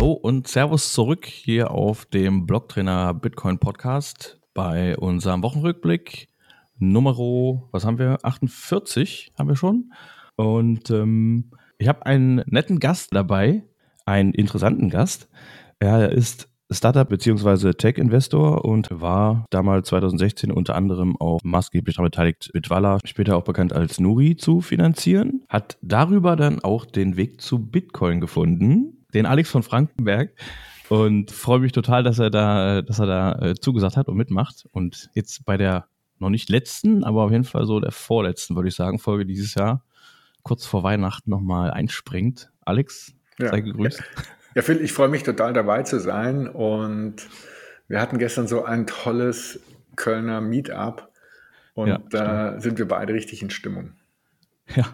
Hallo und Servus zurück hier auf dem Blocktrainer Bitcoin Podcast bei unserem Wochenrückblick Nummer, was haben wir? 48 haben wir schon. Und ähm, ich habe einen netten Gast dabei, einen interessanten Gast. Er ist Startup bzw. Tech-Investor und war damals 2016 unter anderem auch maßgeblich daran beteiligt, Bitwala, später auch bekannt als Nuri, zu finanzieren. Hat darüber dann auch den Weg zu Bitcoin gefunden, den Alex von Frankenberg. Und freue mich total, dass er da, dass er da äh, zugesagt hat und mitmacht. Und jetzt bei der noch nicht letzten, aber auf jeden Fall so der vorletzten, würde ich sagen, Folge dieses Jahr, kurz vor Weihnachten nochmal einspringt. Alex, ja. sei gegrüßt. Ja. Ja, Phil, ich freue mich total dabei zu sein und wir hatten gestern so ein tolles Kölner Meetup und ja, da sind wir beide richtig in Stimmung. Ja,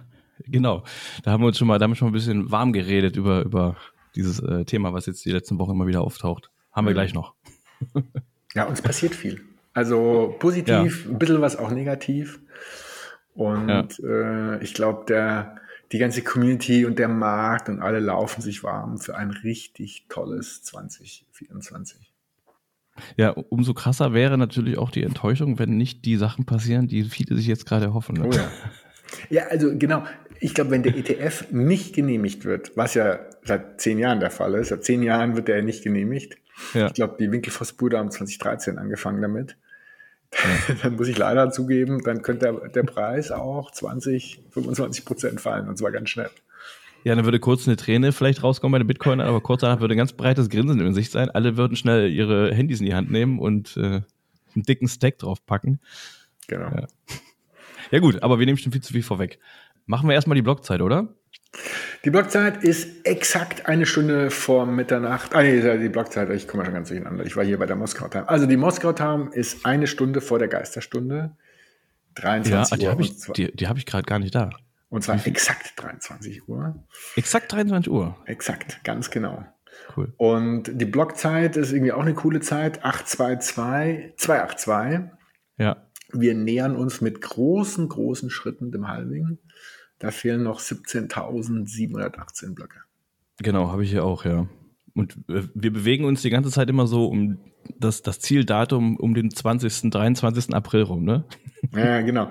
genau. Da haben wir uns schon mal, damit schon ein bisschen warm geredet über, über dieses äh, Thema, was jetzt die letzten Wochen immer wieder auftaucht. Haben wir mhm. gleich noch. ja, uns passiert viel. Also positiv, ja. ein bisschen was auch negativ. Und ja. äh, ich glaube, der die ganze Community und der Markt und alle laufen sich warm für ein richtig tolles 2024. Ja, umso krasser wäre natürlich auch die Enttäuschung, wenn nicht die Sachen passieren, die viele sich jetzt gerade hoffen. Ne? Oh ja. Ja, also genau. Ich glaube, wenn der ETF nicht genehmigt wird, was ja seit zehn Jahren der Fall ist, seit zehn Jahren wird der nicht genehmigt. Ja. Ich glaube, die Winkelfoss-Bude haben 2013 angefangen damit. dann muss ich leider zugeben, dann könnte der, der Preis auch 20, 25 Prozent fallen und zwar ganz schnell. Ja, dann würde kurz eine Träne vielleicht rauskommen bei den Bitcoin, aber kurz danach würde ein ganz breites Grinsen im Gesicht sein. Alle würden schnell ihre Handys in die Hand nehmen und äh, einen dicken Stack draufpacken. Genau. Ja. Ja gut, aber wir nehmen schon viel zu viel vorweg. Machen wir erstmal die Blockzeit, oder? Die Blockzeit ist exakt eine Stunde vor Mitternacht. Ah, nee, die Blockzeit, ich komme schon ganz durcheinander. Ich war hier bei der Moskau Time. Also die Moskau Time ist eine Stunde vor der Geisterstunde. 23 ja, ah, die Habe ich, die, die habe ich gerade gar nicht da. Und zwar exakt 23 Uhr. Exakt 23 Uhr? Exakt, ganz genau. Cool. Und die Blockzeit ist irgendwie auch eine coole Zeit. 822, 282. Ja. Wir nähern uns mit großen, großen Schritten dem Halving. Da fehlen noch 17.718 Blöcke. Genau, habe ich hier auch, ja. Und äh, wir bewegen uns die ganze Zeit immer so um das, das Zieldatum um den 20., 23. April rum, ne? Ja, genau.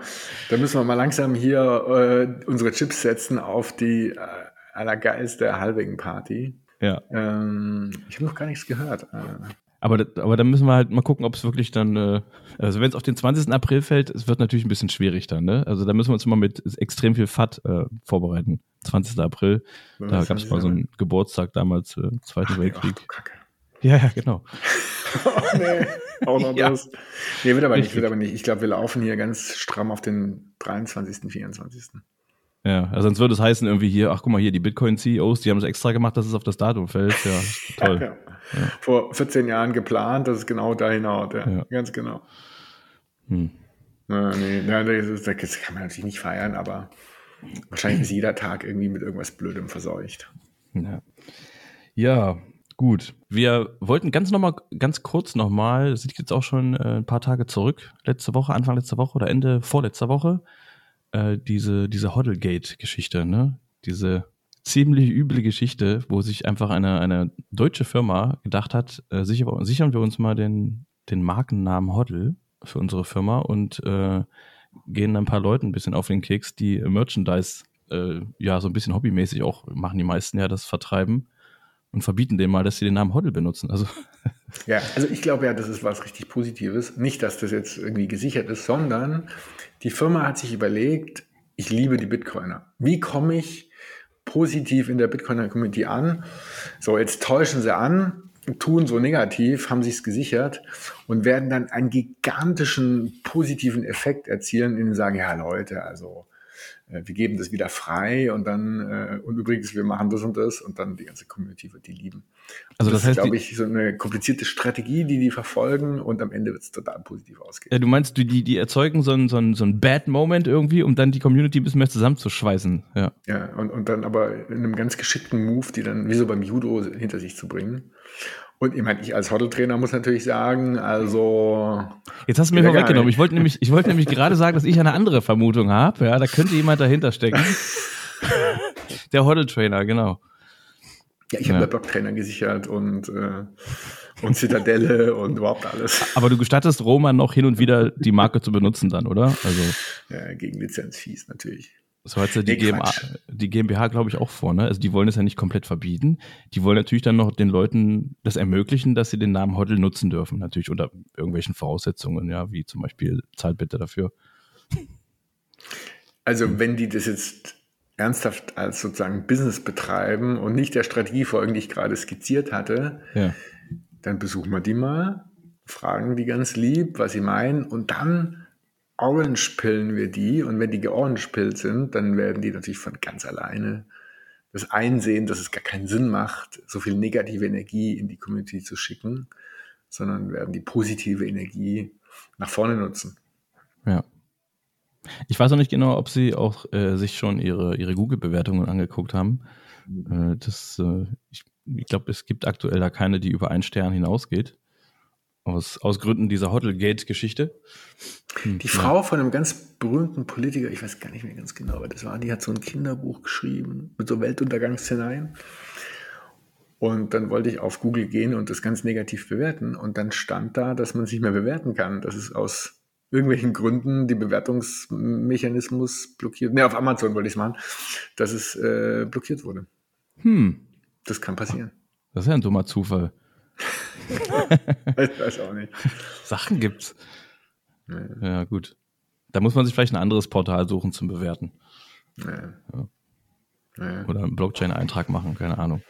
Da müssen wir mal langsam hier äh, unsere Chips setzen auf die äh, allergeilste Halving-Party. Ja. Ähm, ich habe noch gar nichts gehört. Äh, aber, aber dann müssen wir halt mal gucken, ob es wirklich dann, äh, also wenn es auf den 20. April fällt, es wird natürlich ein bisschen schwierig dann, ne? Also da müssen wir uns mal mit extrem viel FAT äh, vorbereiten. 20. April, Was da gab es mal so einen Geburtstag damals, äh, Zweiter Weltkrieg. Ach, Kacke. Ja, ja, genau. oh, nee, auch noch ja. das. Nee, wird aber nicht, wird aber nicht. Ich glaube, wir laufen hier ganz stramm auf den 23., 24. Ja, also sonst würde es heißen irgendwie hier, ach guck mal hier, die Bitcoin-CEOs, die haben es extra gemacht, dass es auf das Datum fällt. Ja, toll. ja, ja. Vor 14 Jahren geplant, dass es genau da hinaus, ja, ja. ganz genau. Hm. Na, nee, na, das, das, kann man natürlich nicht feiern, aber wahrscheinlich ist jeder Tag irgendwie mit irgendwas Blödem verseucht. Ja, ja gut. Wir wollten ganz noch mal, ganz kurz nochmal, sind jetzt auch schon äh, ein paar Tage zurück, letzte Woche, Anfang letzter Woche oder Ende vorletzter Woche, äh, diese, diese Hoddlegate-Geschichte, ne? Diese ziemlich üble Geschichte, wo sich einfach eine, eine deutsche Firma gedacht hat, äh, sicher, sichern wir uns mal den, den Markennamen Hoddle für unsere Firma und äh, gehen ein paar Leuten ein bisschen auf den Keks, die Merchandise äh, ja so ein bisschen hobbymäßig auch machen die meisten ja das vertreiben und verbieten dem mal, dass sie den Namen Hoddle benutzen. Also ja, also ich glaube ja, das ist was richtig Positives. Nicht, dass das jetzt irgendwie gesichert ist, sondern die Firma hat sich überlegt, ich liebe die Bitcoiner. Wie komme ich positiv in der Bitcoiner-Community an? So, jetzt täuschen sie an, tun so negativ, haben sich es gesichert und werden dann einen gigantischen positiven Effekt erzielen, indem sie sagen, ja Leute, also wir geben das wieder frei und dann, äh, und übrigens, wir machen das und das und dann die ganze Community wird die lieben. Also das, das heißt, ist, glaube ich, so eine komplizierte Strategie, die die verfolgen und am Ende wird es total positiv ausgehen. Ja, du meinst, die, die erzeugen so einen, so, einen, so einen Bad Moment irgendwie, um dann die Community ein bisschen mehr zusammenzuschweißen. Ja, ja und, und dann aber in einem ganz geschickten Move, die dann wie so beim Judo hinter sich zu bringen. Und ich meine, ich als Hoteltrainer muss natürlich sagen, also. Jetzt hast du mir vorweggenommen. Ich wollte nämlich, ich wollte nämlich gerade sagen, dass ich eine andere Vermutung habe. Ja, da könnte jemand dahinter stecken. Der Hoteltrainer, genau. Ja, ich habe ja. Blocktrainer gesichert und, äh, und Zitadelle und überhaupt alles. Aber du gestattest Roman noch hin und wieder die Marke zu benutzen dann, oder? Also ja, gegen Lizenzfees natürlich. So hat ja die, nee, GmbH, die GmbH, glaube ich, auch vor. Ne? Also die wollen es ja nicht komplett verbieten. Die wollen natürlich dann noch den Leuten das ermöglichen, dass sie den Namen Hoddle nutzen dürfen. Natürlich unter irgendwelchen Voraussetzungen, ja, wie zum Beispiel zahlt bitte dafür. Also wenn die das jetzt ernsthaft als sozusagen Business betreiben und nicht der Strategie folgen, die ich gerade skizziert hatte, ja. dann besuchen wir die mal, fragen die ganz lieb, was sie meinen und dann orange pillen wir die und wenn die georange pillt sind, dann werden die natürlich von ganz alleine das einsehen, dass es gar keinen Sinn macht, so viel negative Energie in die Community zu schicken, sondern werden die positive Energie nach vorne nutzen. Ja. Ich weiß auch nicht genau, ob Sie auch äh, sich schon Ihre, Ihre Google-Bewertungen angeguckt haben. Mhm. Äh, das, äh, ich, ich glaube, es gibt aktuell da keine, die über einen Stern hinausgeht. Aus, aus Gründen dieser Hotelgate-Geschichte. Hm, die Frau von einem ganz berühmten Politiker, ich weiß gar nicht mehr ganz genau, wer das war, die hat so ein Kinderbuch geschrieben mit so Weltuntergangsszenarien. Und dann wollte ich auf Google gehen und das ganz negativ bewerten. Und dann stand da, dass man es nicht mehr bewerten kann. Das ist aus irgendwelchen Gründen die Bewertungsmechanismus blockiert. Ne, auf Amazon wollte ich es machen, dass es äh, blockiert wurde. Hm. Das kann passieren. Das ist ja ein dummer Zufall ich weiß auch nicht. Sachen gibt's. Nee. Ja, gut. Da muss man sich vielleicht ein anderes Portal suchen zum Bewerten. Nee. Ja. Nee. Oder einen Blockchain-Eintrag machen, keine Ahnung.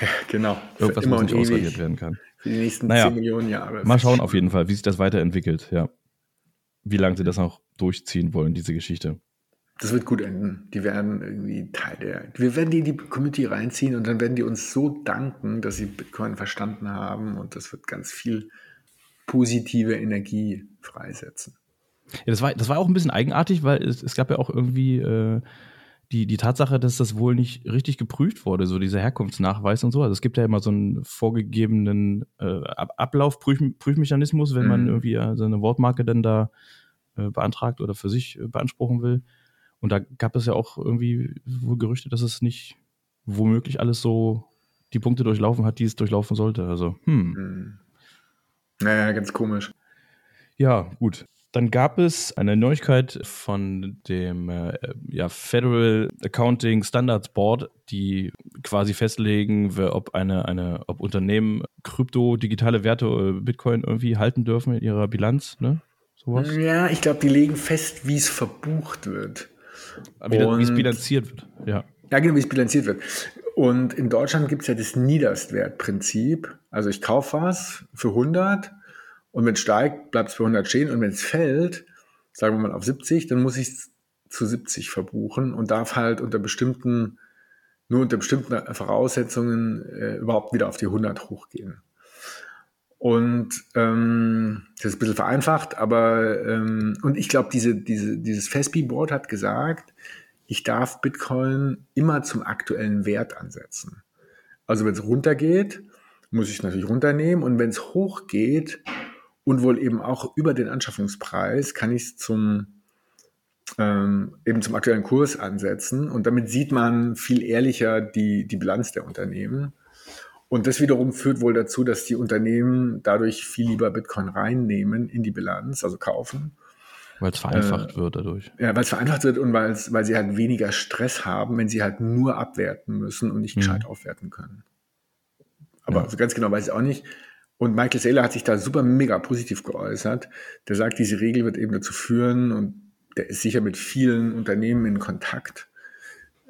Ja, genau. Irgendwas, was nicht ausradiert werden kann. Für die nächsten naja, 10 Millionen Jahre. Mal schauen auf jeden Fall, wie sich das weiterentwickelt, ja. Wie lange sie das noch durchziehen wollen, diese Geschichte das wird gut enden. Die werden irgendwie Teil der. Wir werden die in die Community reinziehen und dann werden die uns so danken, dass sie Bitcoin verstanden haben und das wird ganz viel positive Energie freisetzen. Ja, das war, das war auch ein bisschen eigenartig, weil es, es gab ja auch irgendwie äh, die, die Tatsache, dass das wohl nicht richtig geprüft wurde, so dieser Herkunftsnachweis und so. Also es gibt ja immer so einen vorgegebenen äh, Ablaufprüfmechanismus, wenn mhm. man irgendwie äh, seine Wortmarke dann da äh, beantragt oder für sich äh, beanspruchen will. Und da gab es ja auch irgendwie Gerüchte, dass es nicht womöglich alles so die Punkte durchlaufen hat, die es durchlaufen sollte. Also, hm. hm. Naja, ganz komisch. Ja, gut. Dann gab es eine Neuigkeit von dem äh, ja, Federal Accounting Standards Board, die quasi festlegen, ob eine, eine, ob Unternehmen Krypto, digitale Werte, äh, Bitcoin irgendwie halten dürfen in ihrer Bilanz, ne? Sowas? Ja, ich glaube, die legen fest, wie es verbucht wird. Wie, wie es bilanziert wird, ja. Ja, genau, wie es bilanziert wird. Und in Deutschland gibt es ja das Niederstwertprinzip. Also ich kaufe was für 100 und wenn es steigt, bleibt es für 100 stehen und wenn es fällt, sagen wir mal auf 70, dann muss ich es zu 70 verbuchen und darf halt unter bestimmten, nur unter bestimmten Voraussetzungen äh, überhaupt wieder auf die 100 hochgehen. Und ähm, das ist ein bisschen vereinfacht, aber ähm, und ich glaube, diese, diese, dieses FESPI-Board hat gesagt, ich darf Bitcoin immer zum aktuellen Wert ansetzen. Also wenn es runtergeht, muss ich natürlich runternehmen und wenn es hochgeht und wohl eben auch über den Anschaffungspreis, kann ich es zum ähm, eben zum aktuellen Kurs ansetzen und damit sieht man viel ehrlicher die, die Bilanz der Unternehmen. Und das wiederum führt wohl dazu, dass die Unternehmen dadurch viel lieber Bitcoin reinnehmen in die Bilanz, also kaufen. Weil es vereinfacht äh, wird dadurch. Ja, weil es vereinfacht wird und weil sie halt weniger Stress haben, wenn sie halt nur abwerten müssen und nicht mhm. gescheit aufwerten können. Aber ja. also ganz genau weiß ich auch nicht. Und Michael Saylor hat sich da super mega positiv geäußert. Der sagt, diese Regel wird eben dazu führen, und der ist sicher mit vielen Unternehmen in Kontakt,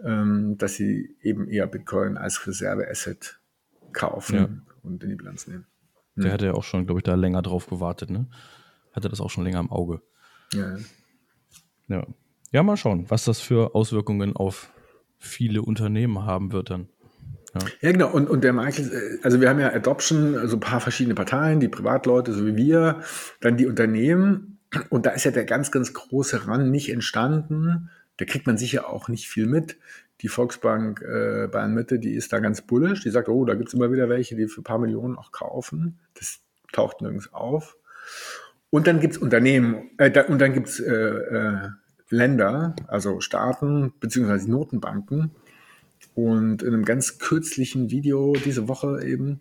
ähm, dass sie eben eher Bitcoin als Reserveasset kaufen ja. und in die Bilanz nehmen. Hm. Der hatte ja auch schon, glaube ich, da länger drauf gewartet, ne? Hatte das auch schon länger im Auge. Ja. Ja. Ja, mal schauen, was das für Auswirkungen auf viele Unternehmen haben wird dann. Ja. ja, genau. Und, und der Michael, äh, also wir haben ja Adoption, also ein paar verschiedene Parteien, die Privatleute, so wie wir, dann die Unternehmen. Und da ist ja der ganz, ganz große Rand nicht entstanden. Da kriegt man sicher auch nicht viel mit die Volksbank äh, Bayern Mitte, die ist da ganz bullisch. Die sagt, oh, da gibt es immer wieder welche, die für ein paar Millionen auch kaufen. Das taucht nirgends auf. Und dann gibt es Unternehmen, äh, da, und dann gibt es äh, äh, Länder, also Staaten beziehungsweise Notenbanken, Und in einem ganz kürzlichen Video diese Woche eben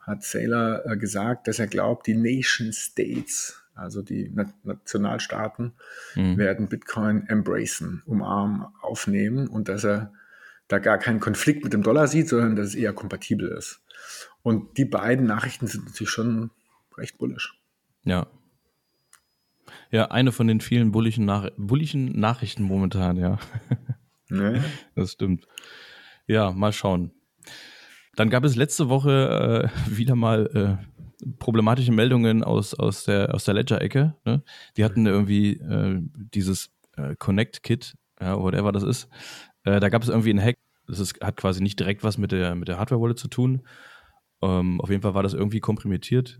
hat Saylor äh, gesagt, dass er glaubt, die Nation States, also die Na Nationalstaaten, mhm. werden Bitcoin embracen, umarmen, aufnehmen und dass er da gar keinen Konflikt mit dem Dollar sieht, sondern dass es eher kompatibel ist. Und die beiden Nachrichten sind natürlich schon recht bullisch. Ja. Ja, eine von den vielen bullischen, Nach bullischen Nachrichten momentan, ja. Nee. Das stimmt. Ja, mal schauen. Dann gab es letzte Woche äh, wieder mal äh, problematische Meldungen aus, aus der, aus der Ledger-Ecke. Ne? Die hatten irgendwie äh, dieses äh, Connect-Kit, ja, whatever das ist. Äh, da gab es irgendwie einen Hack. Das ist, hat quasi nicht direkt was mit der, mit der Hardware-Wallet zu tun. Ähm, auf jeden Fall war das irgendwie komprimiert.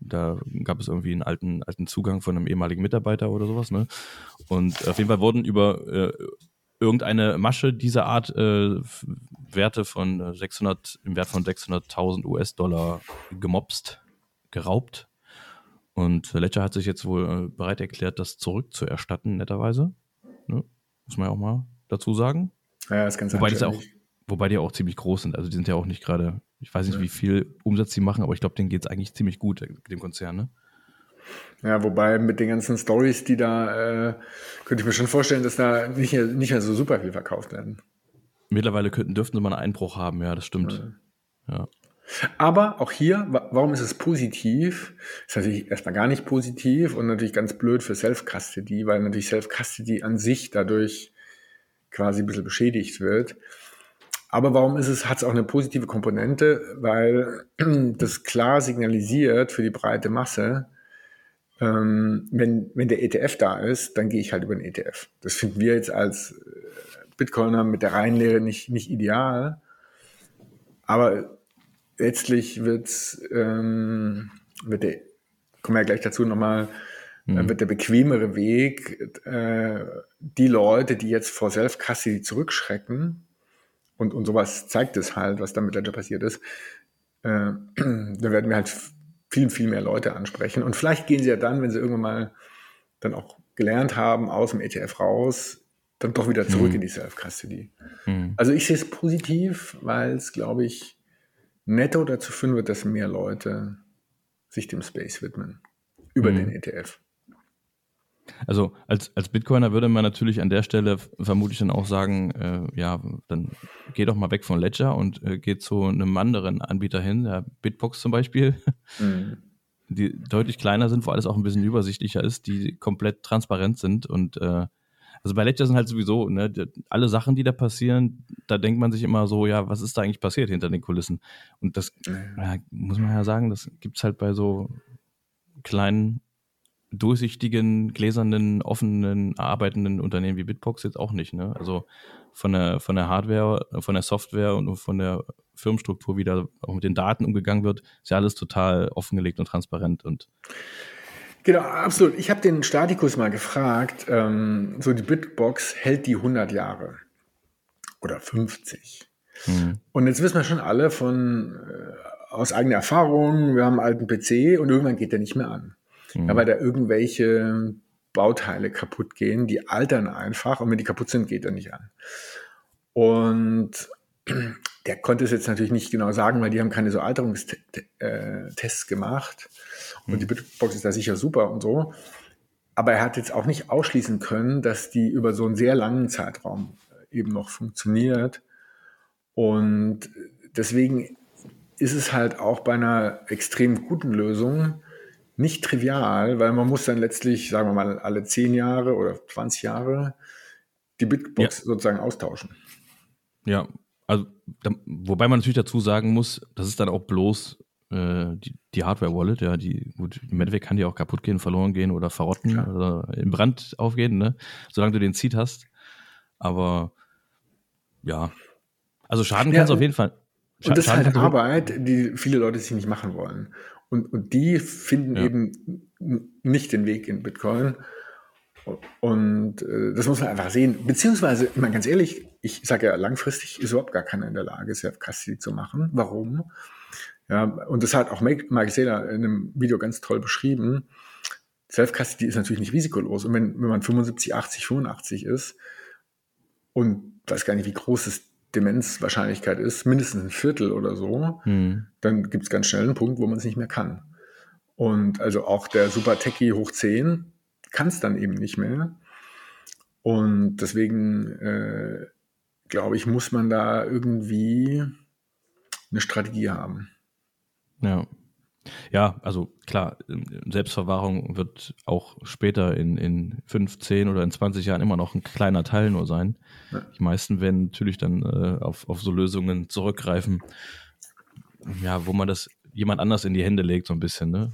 Da gab es irgendwie einen alten, alten Zugang von einem ehemaligen Mitarbeiter oder sowas. Ne? Und auf jeden Fall wurden über äh, irgendeine Masche dieser Art äh, Werte von 600, im Wert von 600.000 US-Dollar gemobst, geraubt. Und Ledger hat sich jetzt wohl äh, bereit erklärt, das zurückzuerstatten, netterweise. Ne? Muss man ja auch mal dazu sagen. Ja, das ist ganz wobei, die auch, wobei die auch ziemlich groß sind. Also die sind ja auch nicht gerade ich weiß nicht, ja. wie viel Umsatz sie machen, aber ich glaube, denen geht es eigentlich ziemlich gut, dem Konzern, ne? Ja, wobei mit den ganzen Stories, die da, äh, könnte ich mir schon vorstellen, dass da nicht, nicht mehr so super viel verkauft werden. Mittlerweile könnten, dürften sie mal einen Einbruch haben, ja, das stimmt. Ja. ja. Aber auch hier, warum ist es positiv? Ist natürlich erstmal gar nicht positiv und natürlich ganz blöd für Self-Custody, weil natürlich Self-Custody an sich dadurch quasi ein bisschen beschädigt wird. Aber warum ist es, hat es auch eine positive Komponente? Weil das klar signalisiert für die breite Masse, ähm, wenn, wenn der ETF da ist, dann gehe ich halt über den ETF. Das finden wir jetzt als äh, Bitcoiner mit der Reihenlehre nicht, nicht ideal. Aber letztlich wird's, ähm, wird der, kommen wir ja gleich dazu nochmal, dann mhm. wird der bequemere Weg, äh, die Leute, die jetzt vor Self-Custody zurückschrecken, und, und sowas zeigt es halt, was da mit Ledger passiert ist, äh, da werden wir halt viel, viel mehr Leute ansprechen. Und vielleicht gehen sie ja dann, wenn sie irgendwann mal dann auch gelernt haben, aus dem ETF raus, dann doch wieder zurück mhm. in die Self-Custody. Mhm. Also ich sehe es positiv, weil es, glaube ich, netto dazu führen wird, dass mehr Leute sich dem Space widmen. Über mhm. den ETF. Also als, als Bitcoiner würde man natürlich an der Stelle vermutlich dann auch sagen, äh, ja, dann geh doch mal weg von Ledger und äh, geh zu einem anderen Anbieter hin, ja, Bitbox zum Beispiel, mhm. die deutlich kleiner sind, wo alles auch ein bisschen übersichtlicher ist, die komplett transparent sind und äh, also bei Ledger sind halt sowieso, ne, alle Sachen, die da passieren, da denkt man sich immer so, ja, was ist da eigentlich passiert hinter den Kulissen? Und das ja, muss man ja sagen, das gibt es halt bei so kleinen durchsichtigen, gläsernen, offenen, arbeitenden Unternehmen wie Bitbox jetzt auch nicht. Ne? Also von der, von der Hardware, von der Software und von der Firmenstruktur, wie da auch mit den Daten umgegangen wird, ist ja alles total offengelegt und transparent und Genau, absolut. Ich habe den Statikus mal gefragt, ähm, so die Bitbox hält die 100 Jahre oder 50. Hm. Und jetzt wissen wir schon alle von äh, aus eigener Erfahrung, wir haben einen alten PC und irgendwann geht der nicht mehr an mhm. ja, weil da irgendwelche Bauteile kaputt gehen, die altern einfach und wenn die kaputt sind, geht er nicht an. Und der konnte es jetzt natürlich nicht genau sagen, weil die haben keine so Alterungstests gemacht und mhm. die Bitbox ist da sicher super und so. Aber er hat jetzt auch nicht ausschließen können, dass die über so einen sehr langen Zeitraum eben noch funktioniert. Und deswegen ist es halt auch bei einer extrem guten Lösung nicht trivial, weil man muss dann letztlich, sagen wir mal, alle 10 Jahre oder 20 Jahre die Bitbox ja. sozusagen austauschen. Ja, also da, wobei man natürlich dazu sagen muss, das ist dann auch bloß äh, die, die Hardware-Wallet, ja, die, gut, im Endeffekt kann die auch kaputt gehen, verloren gehen oder verrotten Klar. oder im Brand aufgehen, ne? Solange du den Seed hast. Aber ja. Also Schaden ja, kann es auf jeden Fall. Scha und das ist halt Arbeit, die viele Leute sich nicht machen wollen. Und, und die finden ja. eben nicht den Weg in Bitcoin. Und äh, das muss man einfach sehen. Beziehungsweise, ich meine, ganz ehrlich, ich sage ja, langfristig ist überhaupt gar keiner in der Lage, Self-Custody zu machen. Warum? Ja, und das hat auch Mike Saylor in einem Video ganz toll beschrieben. Self-Custody ist natürlich nicht risikolos. Und wenn, wenn man 75, 80, 85 ist und weiß gar nicht, wie groß das Demenzwahrscheinlichkeit ist, mindestens ein Viertel oder so, Hm. dann gibt es ganz schnell einen Punkt, wo man es nicht mehr kann. Und also auch der Super Techie hoch 10 kann es dann eben nicht mehr. Und deswegen äh, glaube ich, muss man da irgendwie eine Strategie haben. Ja. Ja, also klar, Selbstverwahrung wird auch später in, in 15 oder in 20 Jahren immer noch ein kleiner Teil nur sein. Ja. Die meisten werden natürlich dann äh, auf, auf so Lösungen zurückgreifen, ja, wo man das jemand anders in die Hände legt, so ein bisschen. Ne?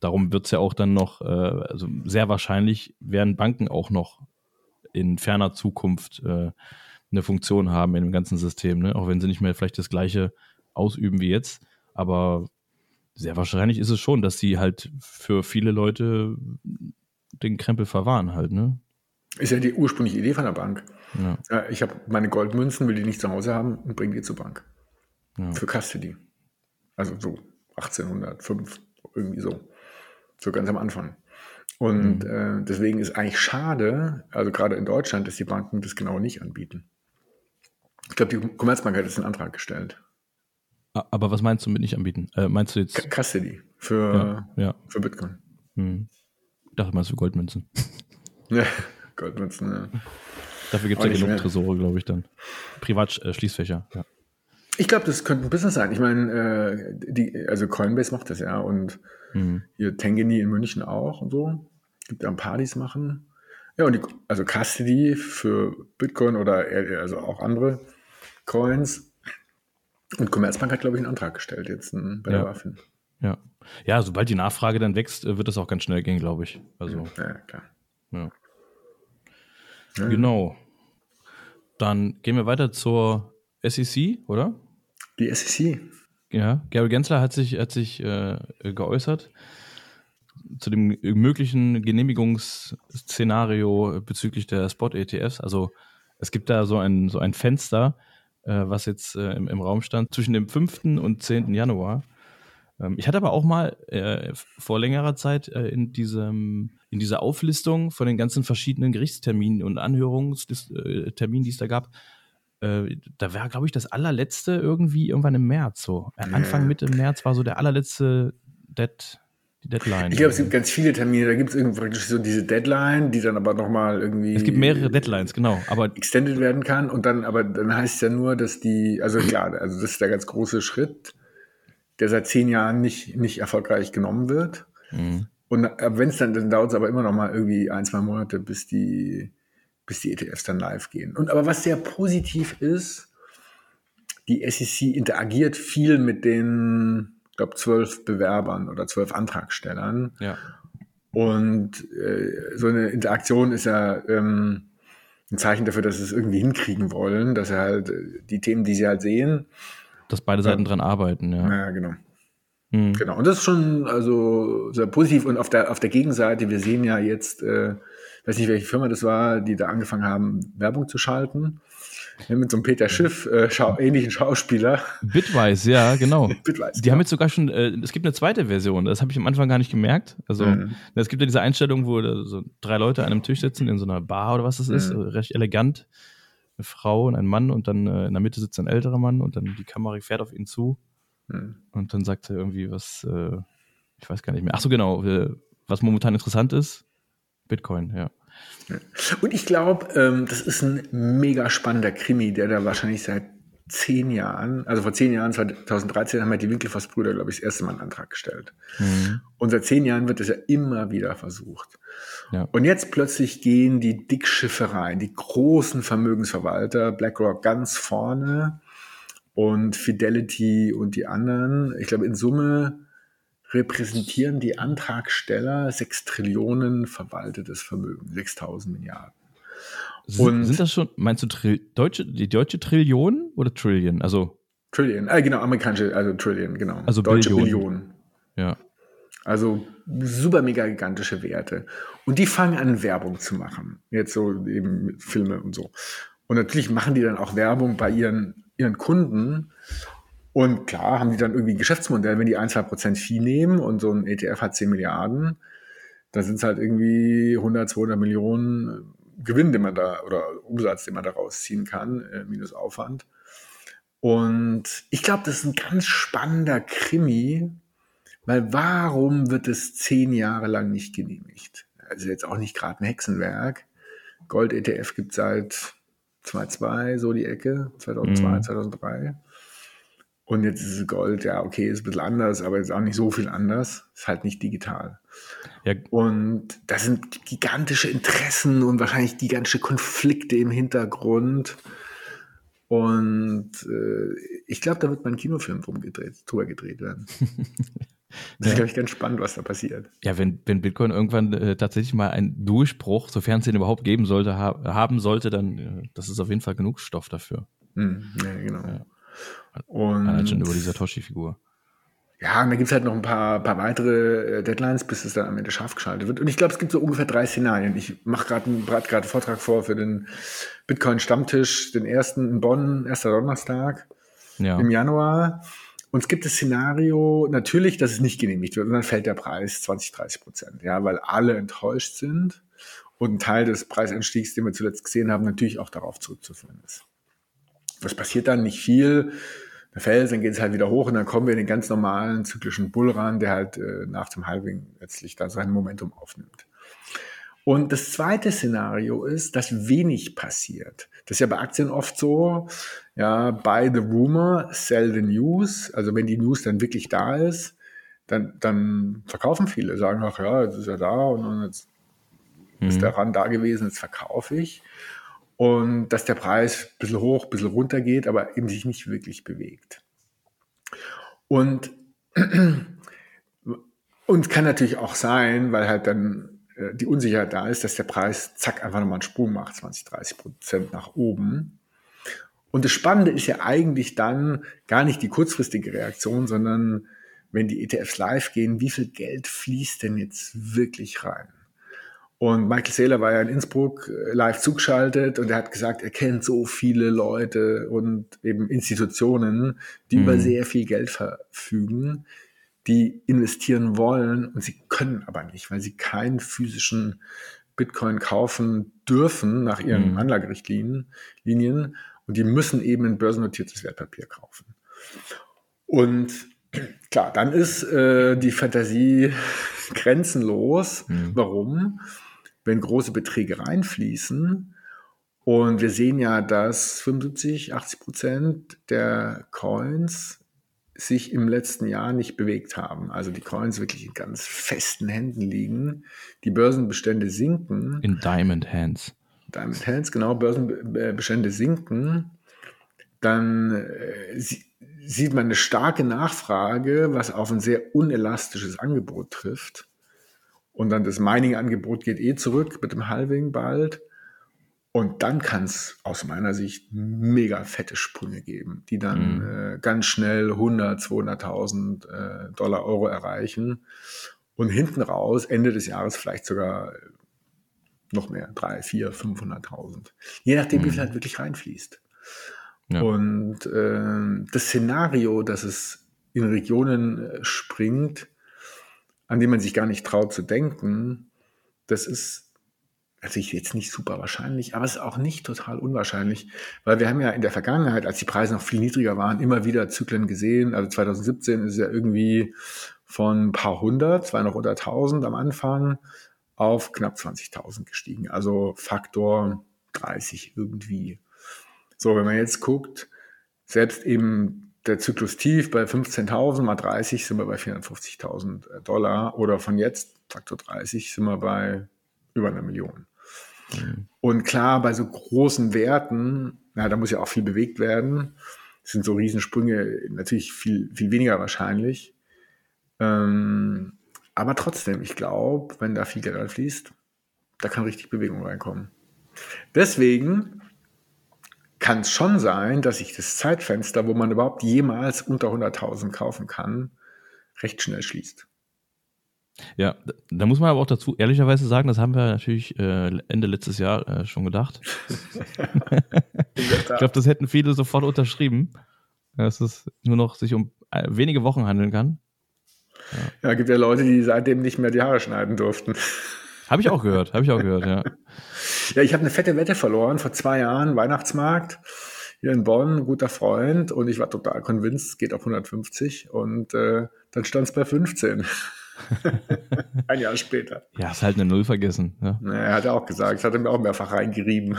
Darum wird es ja auch dann noch, äh, also sehr wahrscheinlich werden Banken auch noch in ferner Zukunft äh, eine Funktion haben in dem ganzen System, ne? auch wenn sie nicht mehr vielleicht das gleiche ausüben wie jetzt. Aber sehr wahrscheinlich ist es schon, dass sie halt für viele Leute den Krempel verwahren halt, ne? Ist ja die ursprüngliche Idee von der Bank. Ja, ich habe meine Goldmünzen, will die nicht zu Hause haben und bringe die zur Bank. ja. Für Custody. Also so 1805, irgendwie so. So ganz am Anfang. Und äh, deswegen ist eigentlich schade, also gerade in Deutschland, dass die Banken das genau nicht anbieten. Ich glaube, die Commerzbank hat jetzt einen Antrag gestellt. Aber was meinst du mit nicht anbieten? Äh, meinst du jetzt? Custody für, Ja, ja. für Bitcoin. Hm. Ich dachte, meinst du Goldmünzen? Ja, Goldmünzen, ja. Dafür gibt es ja genug mehr. Tresore, glaube ich, dann. Privat-Schließfächer, ja. Ich glaube, das könnte ein Business sein. Ich meine, äh, die, also Coinbase macht das ja und Hm. hier Tangany in München auch und so. Gibt ja ein paar, die es machen. Ja, und die, also Custody für Bitcoin oder eher- also auch andere Coins. Und Commerzbank hat, glaube ich, einen Antrag gestellt jetzt n, bei der Ja. BaFin. Ja. ja, sobald die Nachfrage dann wächst, äh, wird das auch ganz schnell gehen, glaube ich. Also, Ja, klar. ja. Ja. Genau. Dann gehen wir weiter zur SEC, oder? Die SEC. Ja, Gary Gensler hat sich, hat sich äh, geäußert zu dem möglichen Genehmigungsszenario bezüglich der Spot-ETFs. Also es gibt da so ein, so ein Fenster, was jetzt äh, im, im Raum stand, zwischen dem 5. und 10. Januar. Ähm, ich hatte aber auch mal äh, vor längerer Zeit äh, in, diesem, in dieser Auflistung von den ganzen verschiedenen Gerichtsterminen und Anhörungsterminen, die es da gab, äh, da war, glaube ich, das allerletzte irgendwie irgendwann im März. So. Äh, Anfang. Mitte März war so der allerletzte Dead, die Deadline. Ich glaube, es gibt ganz viele Termine. Da gibt es irgendwie praktisch so diese Deadline, die dann aber nochmal irgendwie. es gibt mehrere Deadlines, genau. Aber extended werden kann und dann, aber dann heißt es ja nur, dass die, also klar, also das ist der ganz große Schritt, der seit zehn Jahren nicht, nicht erfolgreich genommen wird. mh, Und wenn es dann, dann dauert es aber immer noch mal irgendwie ein, zwei Monate, bis die, bis die ETFs dann live gehen. Und aber was sehr positiv ist, die SEC interagiert viel mit den, glaube, zwölf Bewerbern oder zwölf Antragstellern. ja. Und äh, so eine Interaktion ist ja ähm, ein Zeichen dafür, dass sie es irgendwie hinkriegen wollen, dass sie halt äh, die Themen, die sie halt sehen, Dass beide Seiten dran arbeiten, ja. ja, genau. Mhm. Genau. Und das ist schon also sehr positiv. Und auf der, auf der Gegenseite, wir sehen ja jetzt, äh, weiß nicht, welche Firma das war, die da angefangen haben, Werbung zu schalten. Mit so einem Peter Schiff, äh, Schau ähnlichen Schauspieler. Bitwise, ja, genau. Bitwise, Die haben jetzt sogar schon, äh, es gibt eine zweite Version, das habe ich am Anfang gar nicht gemerkt. Also Mhm. es gibt ja diese Einstellung, wo so drei Leute an einem Tisch sitzen in so einer Bar oder was das ist, Mhm. recht elegant. Eine Frau und ein Mann und dann äh, in der Mitte sitzt ein älterer Mann und dann die Kamera fährt auf ihn zu Mhm. und dann sagt er irgendwie was, äh, ich weiß gar nicht mehr. Ach so, genau, was momentan interessant ist, Bitcoin, ja. Und ich glaube, ähm, das ist ein mega spannender Krimi, der da wahrscheinlich seit zehn Jahren, also vor zehn Jahren, 2013, haben ja die Winkelfoss-Brüder, glaube ich, das erste Mal einen Antrag gestellt. Mhm. Und seit zehn Jahren wird das ja immer wieder versucht. Ja. Und jetzt plötzlich gehen die Dickschiffe rein, die großen Vermögensverwalter, BlackRock ganz vorne und Fidelity und die anderen. Ich glaube, in Summe repräsentieren die Antragsteller sechs Trillionen verwaltetes Vermögen, 6000 Milliarden. Und- sind das schon, meinst du Trill, deutsche, die deutsche Trillion oder Trillion? Also, Trillion, äh, genau, amerikanische, also Trillion, genau. Also Deutsche Billionen. Ja. Also super mega gigantische Werte. Und die fangen an, Werbung zu machen. Jetzt so eben Filme und so. Und natürlich machen die dann auch Werbung bei ihren, ihren Kunden. Und klar haben die dann irgendwie ein Geschäftsmodell, wenn die 1, 2% Fee nehmen und so ein ETF hat 10 Milliarden, dann sind es halt irgendwie 100, 200 Millionen Gewinn, den man da oder Umsatz, den man da rausziehen kann, äh, minus Aufwand. Und ich glaube, das ist ein ganz spannender Krimi, weil warum wird es zehn Jahre lang nicht genehmigt? Also jetzt auch nicht gerade ein Hexenwerk. Gold-ETF gibt es seit 2002, so die Ecke, 2002, mhm. 2003. Und jetzt ist es Gold, ja, okay, ist ein bisschen anders, aber jetzt auch nicht so viel anders. Ist halt nicht digital. Ja. Und das sind gigantische Interessen und wahrscheinlich gigantische Konflikte im Hintergrund. Und äh, ich glaube, da wird mal ein Kinofilm drum gedreht, drüber gedreht werden. Das ist, glaube ich, ganz spannend, was da passiert. Ja, wenn, wenn Bitcoin irgendwann äh, tatsächlich mal einen Durchbruch, sofern es den überhaupt geben sollte, ha haben sollte, dann äh, das ist auf jeden Fall genug Stoff dafür. Hm, ja, genau. Ja. Und Allein schon über die Satoshi-Figur. Ja, und da gibt es halt noch ein paar, paar weitere äh, Deadlines, bis es dann am Ende scharf geschaltet wird. Und ich glaube, es gibt so ungefähr drei Szenarien. Ich mache gerade einen, einen Vortrag vor für den Bitcoin-Stammtisch, den ersten in Bonn, erster Donnerstag ja. im Januar. Und es gibt das Szenario natürlich, dass es nicht genehmigt wird und dann fällt der Preis 20, 30 Prozent, ja, weil alle enttäuscht sind und ein Teil des Preisanstiegs, den wir zuletzt gesehen haben, natürlich auch darauf zurückzuführen ist. Was passiert dann? Nicht viel der Fels, dann geht es halt wieder hoch und dann kommen wir in den ganz normalen zyklischen Bullrun, der halt äh, nach dem Halving letztlich da sein Momentum aufnimmt. Und das zweite Szenario ist, dass wenig passiert. Das ist ja bei Aktien oft so, ja, buy the rumor, sell the news. Also wenn die News dann wirklich da ist, dann, dann verkaufen viele, sagen, ach ja, jetzt ist er da und jetzt mhm. ist der Rand da gewesen, jetzt verkaufe ich und dass der Preis ein bisschen hoch, ein bisschen runter geht, aber eben sich nicht wirklich bewegt. Und und kann natürlich auch sein, weil halt dann äh, die Unsicherheit da ist, dass der Preis zack einfach nochmal einen Sprung macht, 20, 30 Prozent nach oben. Und das Spannende ist ja eigentlich dann gar nicht die kurzfristige Reaktion, sondern wenn die ETFs live gehen, wie viel Geld fließt denn jetzt wirklich rein? Und Michael Saylor war ja in Innsbruck äh, live zugeschaltet und er hat gesagt, er kennt so viele Leute und eben Institutionen, die mhm. über sehr viel Geld verfügen, die investieren wollen und sie können aber nicht, weil sie keinen physischen Bitcoin kaufen dürfen nach ihren mhm. Anlagerichtlinien Linien, und die müssen eben ein börsennotiertes Wertpapier kaufen. Und klar, dann ist äh, die Fantasie grenzenlos. Mhm. Warum? Wenn große Beträge reinfließen. Und wir sehen ja, dass 75, 80 Prozent der Coins sich im letzten Jahr nicht bewegt haben. Also die Coins wirklich in ganz festen Händen liegen. Die Börsenbestände sinken. In Diamond Hands. Diamond Hands, genau, Börsenbestände sinken. Dann äh, sieht man eine starke Nachfrage, was auf ein sehr unelastisches Angebot trifft. Und dann das Mining-Angebot geht eh zurück mit dem Halving bald. Und dann kann es aus meiner Sicht mega fette Sprünge geben, die dann mhm. äh, ganz schnell 100, 200.000 äh, Dollar, Euro erreichen. Und hinten raus, Ende des Jahres vielleicht sogar noch mehr, 3, 4, 500.000. Je nachdem, mhm. wie viel halt wirklich reinfließt. Ja. Und äh, das Szenario, dass es in Regionen äh, springt, an die man sich gar nicht traut zu denken, das ist also ich jetzt nicht super wahrscheinlich, aber es ist auch nicht total unwahrscheinlich, weil wir haben ja in der Vergangenheit, als die Preise noch viel niedriger waren, immer wieder Zyklen gesehen. Also 2017 ist ja irgendwie von ein paar hundert, zwar noch unter 1000 am Anfang, auf knapp 20.000 gestiegen. Also Faktor 30 irgendwie. So, wenn man jetzt guckt, selbst eben der Zyklus tief bei 15.000 mal 30 sind wir bei 450.000 äh, Dollar oder von jetzt Faktor 30 sind wir bei über einer Million. Mhm. Und klar, bei so großen Werten, na, da muss ja auch viel bewegt werden. Sind so Riesensprünge natürlich viel, viel weniger wahrscheinlich. Ähm, aber trotzdem, ich glaube, wenn da viel Geld reinfließt, da kann richtig Bewegung reinkommen. Deswegen kann es schon sein, dass sich das Zeitfenster, wo man überhaupt jemals unter 100.000 kaufen kann, recht schnell schließt. Ja, da muss man aber auch dazu ehrlicherweise sagen, das haben wir natürlich äh, Ende letztes Jahr äh, schon gedacht. ich glaube, das hätten viele sofort unterschrieben, dass es nur noch sich um äh, wenige Wochen handeln kann. Ja. ja, gibt ja Leute, die seitdem nicht mehr die Haare schneiden durften. Habe ich auch gehört, habe ich auch gehört, ja. Ja, ich habe eine fette Wette verloren vor zwei Jahren, Weihnachtsmarkt hier in Bonn, guter Freund und ich war total convinced, geht auf 150 und äh, dann stand es bei 15. Ein Jahr später. Ja, ist halt eine Null vergessen. Ja. Naja, er hat er auch gesagt, hat er mir auch mehrfach reingerieben.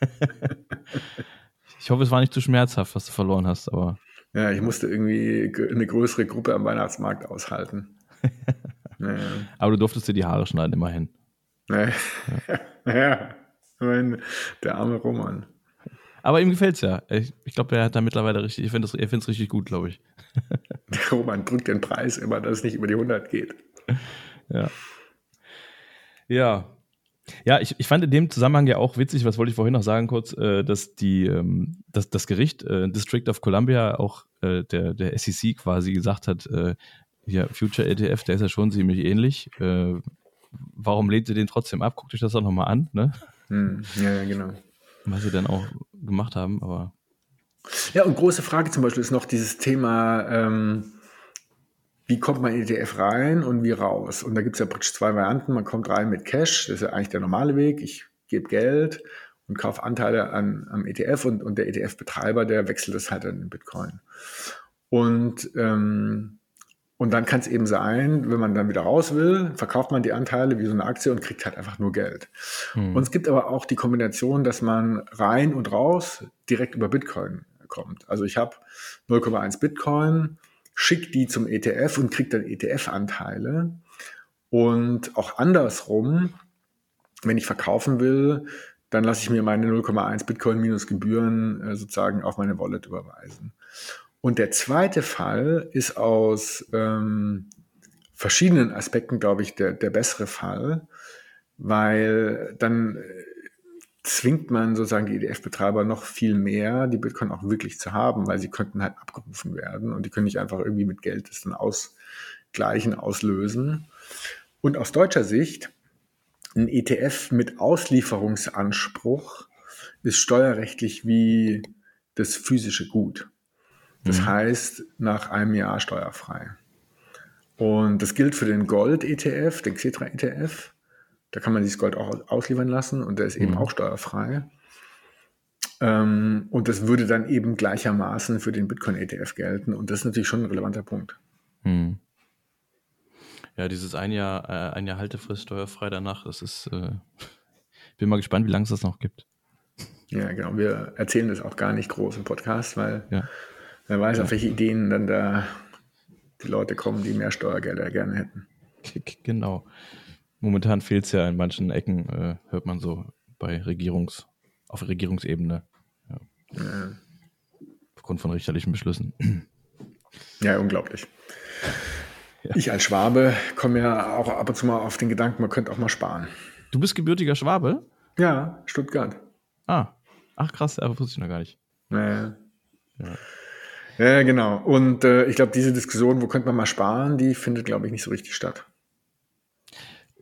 ich hoffe, es war nicht zu schmerzhaft, was du verloren hast, aber. Ja, ich musste irgendwie eine größere Gruppe am Weihnachtsmarkt aushalten. naja. Aber du durftest dir die Haare schneiden, immerhin. Naja. Ja. ja. Der arme Roman. Aber ihm gefällt es ja. Ich, ich glaube, er hat da mittlerweile richtig, ich finde es richtig gut, glaube ich. Der Roman drückt den Preis immer, dass es nicht über die 100 geht. Ja. Ja. Ja, ich, ich fand in dem Zusammenhang ja auch witzig, was wollte ich vorhin noch sagen kurz, äh, dass die, ähm, dass das Gericht, äh, District of Columbia, auch äh, der, der SEC quasi gesagt hat, äh, ja, Future ETF, der ist ja schon ziemlich ähnlich. Äh, warum lehnt ihr den trotzdem ab? Guckt euch das doch nochmal an, ne? Hm, ja, ja, genau. Was sie dann auch gemacht haben, aber. Ja, und große Frage zum Beispiel ist noch dieses Thema, ähm, wie kommt man in ETF rein und wie raus? Und da gibt es ja praktisch zwei Varianten. Man kommt rein mit Cash, das ist ja eigentlich der normale Weg. Ich gebe Geld und kaufe Anteile an, am ETF und, und der ETF-Betreiber, der wechselt das halt dann in Bitcoin. Und ähm, und dann kann es eben sein, wenn man dann wieder raus will, verkauft man die Anteile wie so eine Aktie und kriegt halt einfach nur Geld. Hm. Und es gibt aber auch die Kombination, dass man rein und raus direkt über Bitcoin kommt. Also ich habe 0,1 Bitcoin, schicke die zum ETF und kriege dann ETF-Anteile. Und auch andersrum, wenn ich verkaufen will, dann lasse ich mir meine 0,1 Bitcoin minus Gebühren äh, sozusagen auf meine Wallet überweisen. Und der zweite Fall ist aus ähm, verschiedenen Aspekten, glaube ich, der, der bessere Fall, weil dann äh, zwingt man sozusagen die EDF-Betreiber noch viel mehr, die Bitcoin auch wirklich zu haben, weil sie könnten halt abgerufen werden und die können nicht einfach irgendwie mit Geld das dann ausgleichen, auslösen. Und aus deutscher Sicht, ein ETF mit Auslieferungsanspruch ist steuerrechtlich wie das physische Gut. Das mhm. heißt, nach einem Jahr steuerfrei. Und das gilt für den Gold-ETF, den Xetra-ETF. Da kann man dieses Gold auch ausliefern lassen und der ist eben mhm. auch steuerfrei. Ähm, und das würde dann eben gleichermaßen für den Bitcoin-ETF gelten. Und das ist natürlich schon ein relevanter Punkt. Mhm. Ja, dieses ein Jahr, äh, ein Jahr Haltefrist steuerfrei danach, das ist, äh, bin mal gespannt, wie lange es das noch gibt. Ja, genau. Wir erzählen das auch gar nicht groß im Podcast, weil ja. Wer weiß, auf welche Ideen dann da die Leute kommen, die mehr Steuergelder gerne hätten. Genau. Momentan fehlt es ja in manchen Ecken, äh, hört man so bei Regierungs, auf Regierungsebene. Ja. Ja. Aufgrund von richterlichen Beschlüssen. Ja, unglaublich. Ja. Ich als Schwabe komme ja auch ab und zu mal auf den Gedanken, man könnte auch mal sparen. Du bist gebürtiger Schwabe? Ja, Stuttgart. Ah, ach krass, aber wusste ich noch gar nicht. Naja. Ja. Ja, genau. Und äh, ich glaube, diese Diskussion, wo könnte man mal sparen, die findet, glaube ich, nicht so richtig statt.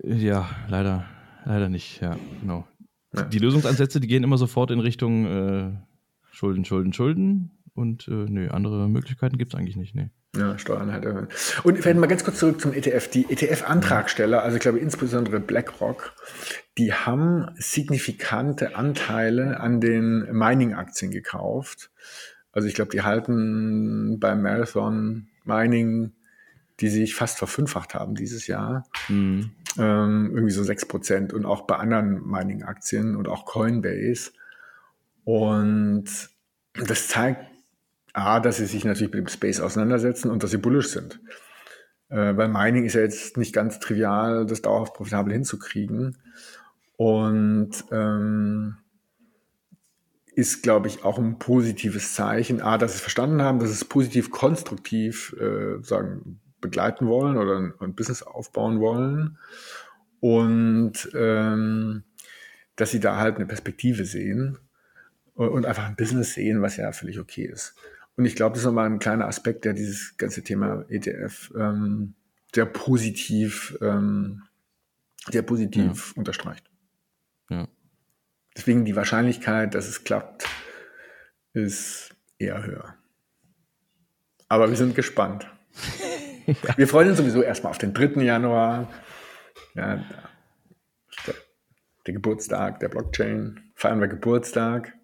Ja, leider, leider nicht. Ja, genau. Ja. Die Lösungsansätze, die gehen immer sofort in Richtung äh, Schulden, Schulden, Schulden. Und äh, nö, andere Möglichkeiten gibt es eigentlich nicht. Nee. Ja, Steuern halt erhöhen. Und vielleicht mal ganz kurz zurück zum ETF. Die ETF-Antragsteller, also ich glaube insbesondere BlackRock, die haben signifikante Anteile an den Mining-Aktien gekauft. Also ich glaube, die halten beim Marathon Mining, die sich fast verfünffacht haben dieses Jahr, mhm. ähm, irgendwie so 6% und auch bei anderen Mining-Aktien und auch Coinbase. Und das zeigt A, dass sie sich natürlich mit dem Space auseinandersetzen und dass sie bullish sind. Äh, weil Mining ist ja jetzt nicht ganz trivial, das dauerhaft profitabel hinzukriegen. Und ähm, ist, glaube ich, auch ein positives Zeichen. A, dass sie es verstanden haben, dass sie es positiv konstruktiv äh, sagen, begleiten wollen oder ein, ein Business aufbauen wollen. Und ähm, dass sie da halt eine Perspektive sehen und, und einfach ein Business sehen, was ja völlig okay ist. Und ich glaube, das ist nochmal ein kleiner Aspekt, der dieses ganze Thema ETF ähm, sehr positiv, ähm, sehr positiv ja. unterstreicht. Ja. Deswegen die Wahrscheinlichkeit, dass es klappt, ist eher höher. Aber wir sind gespannt. ja. Wir freuen uns sowieso erstmal auf den 3. Januar. Ja, der Geburtstag der Blockchain. Feiern wir Geburtstag.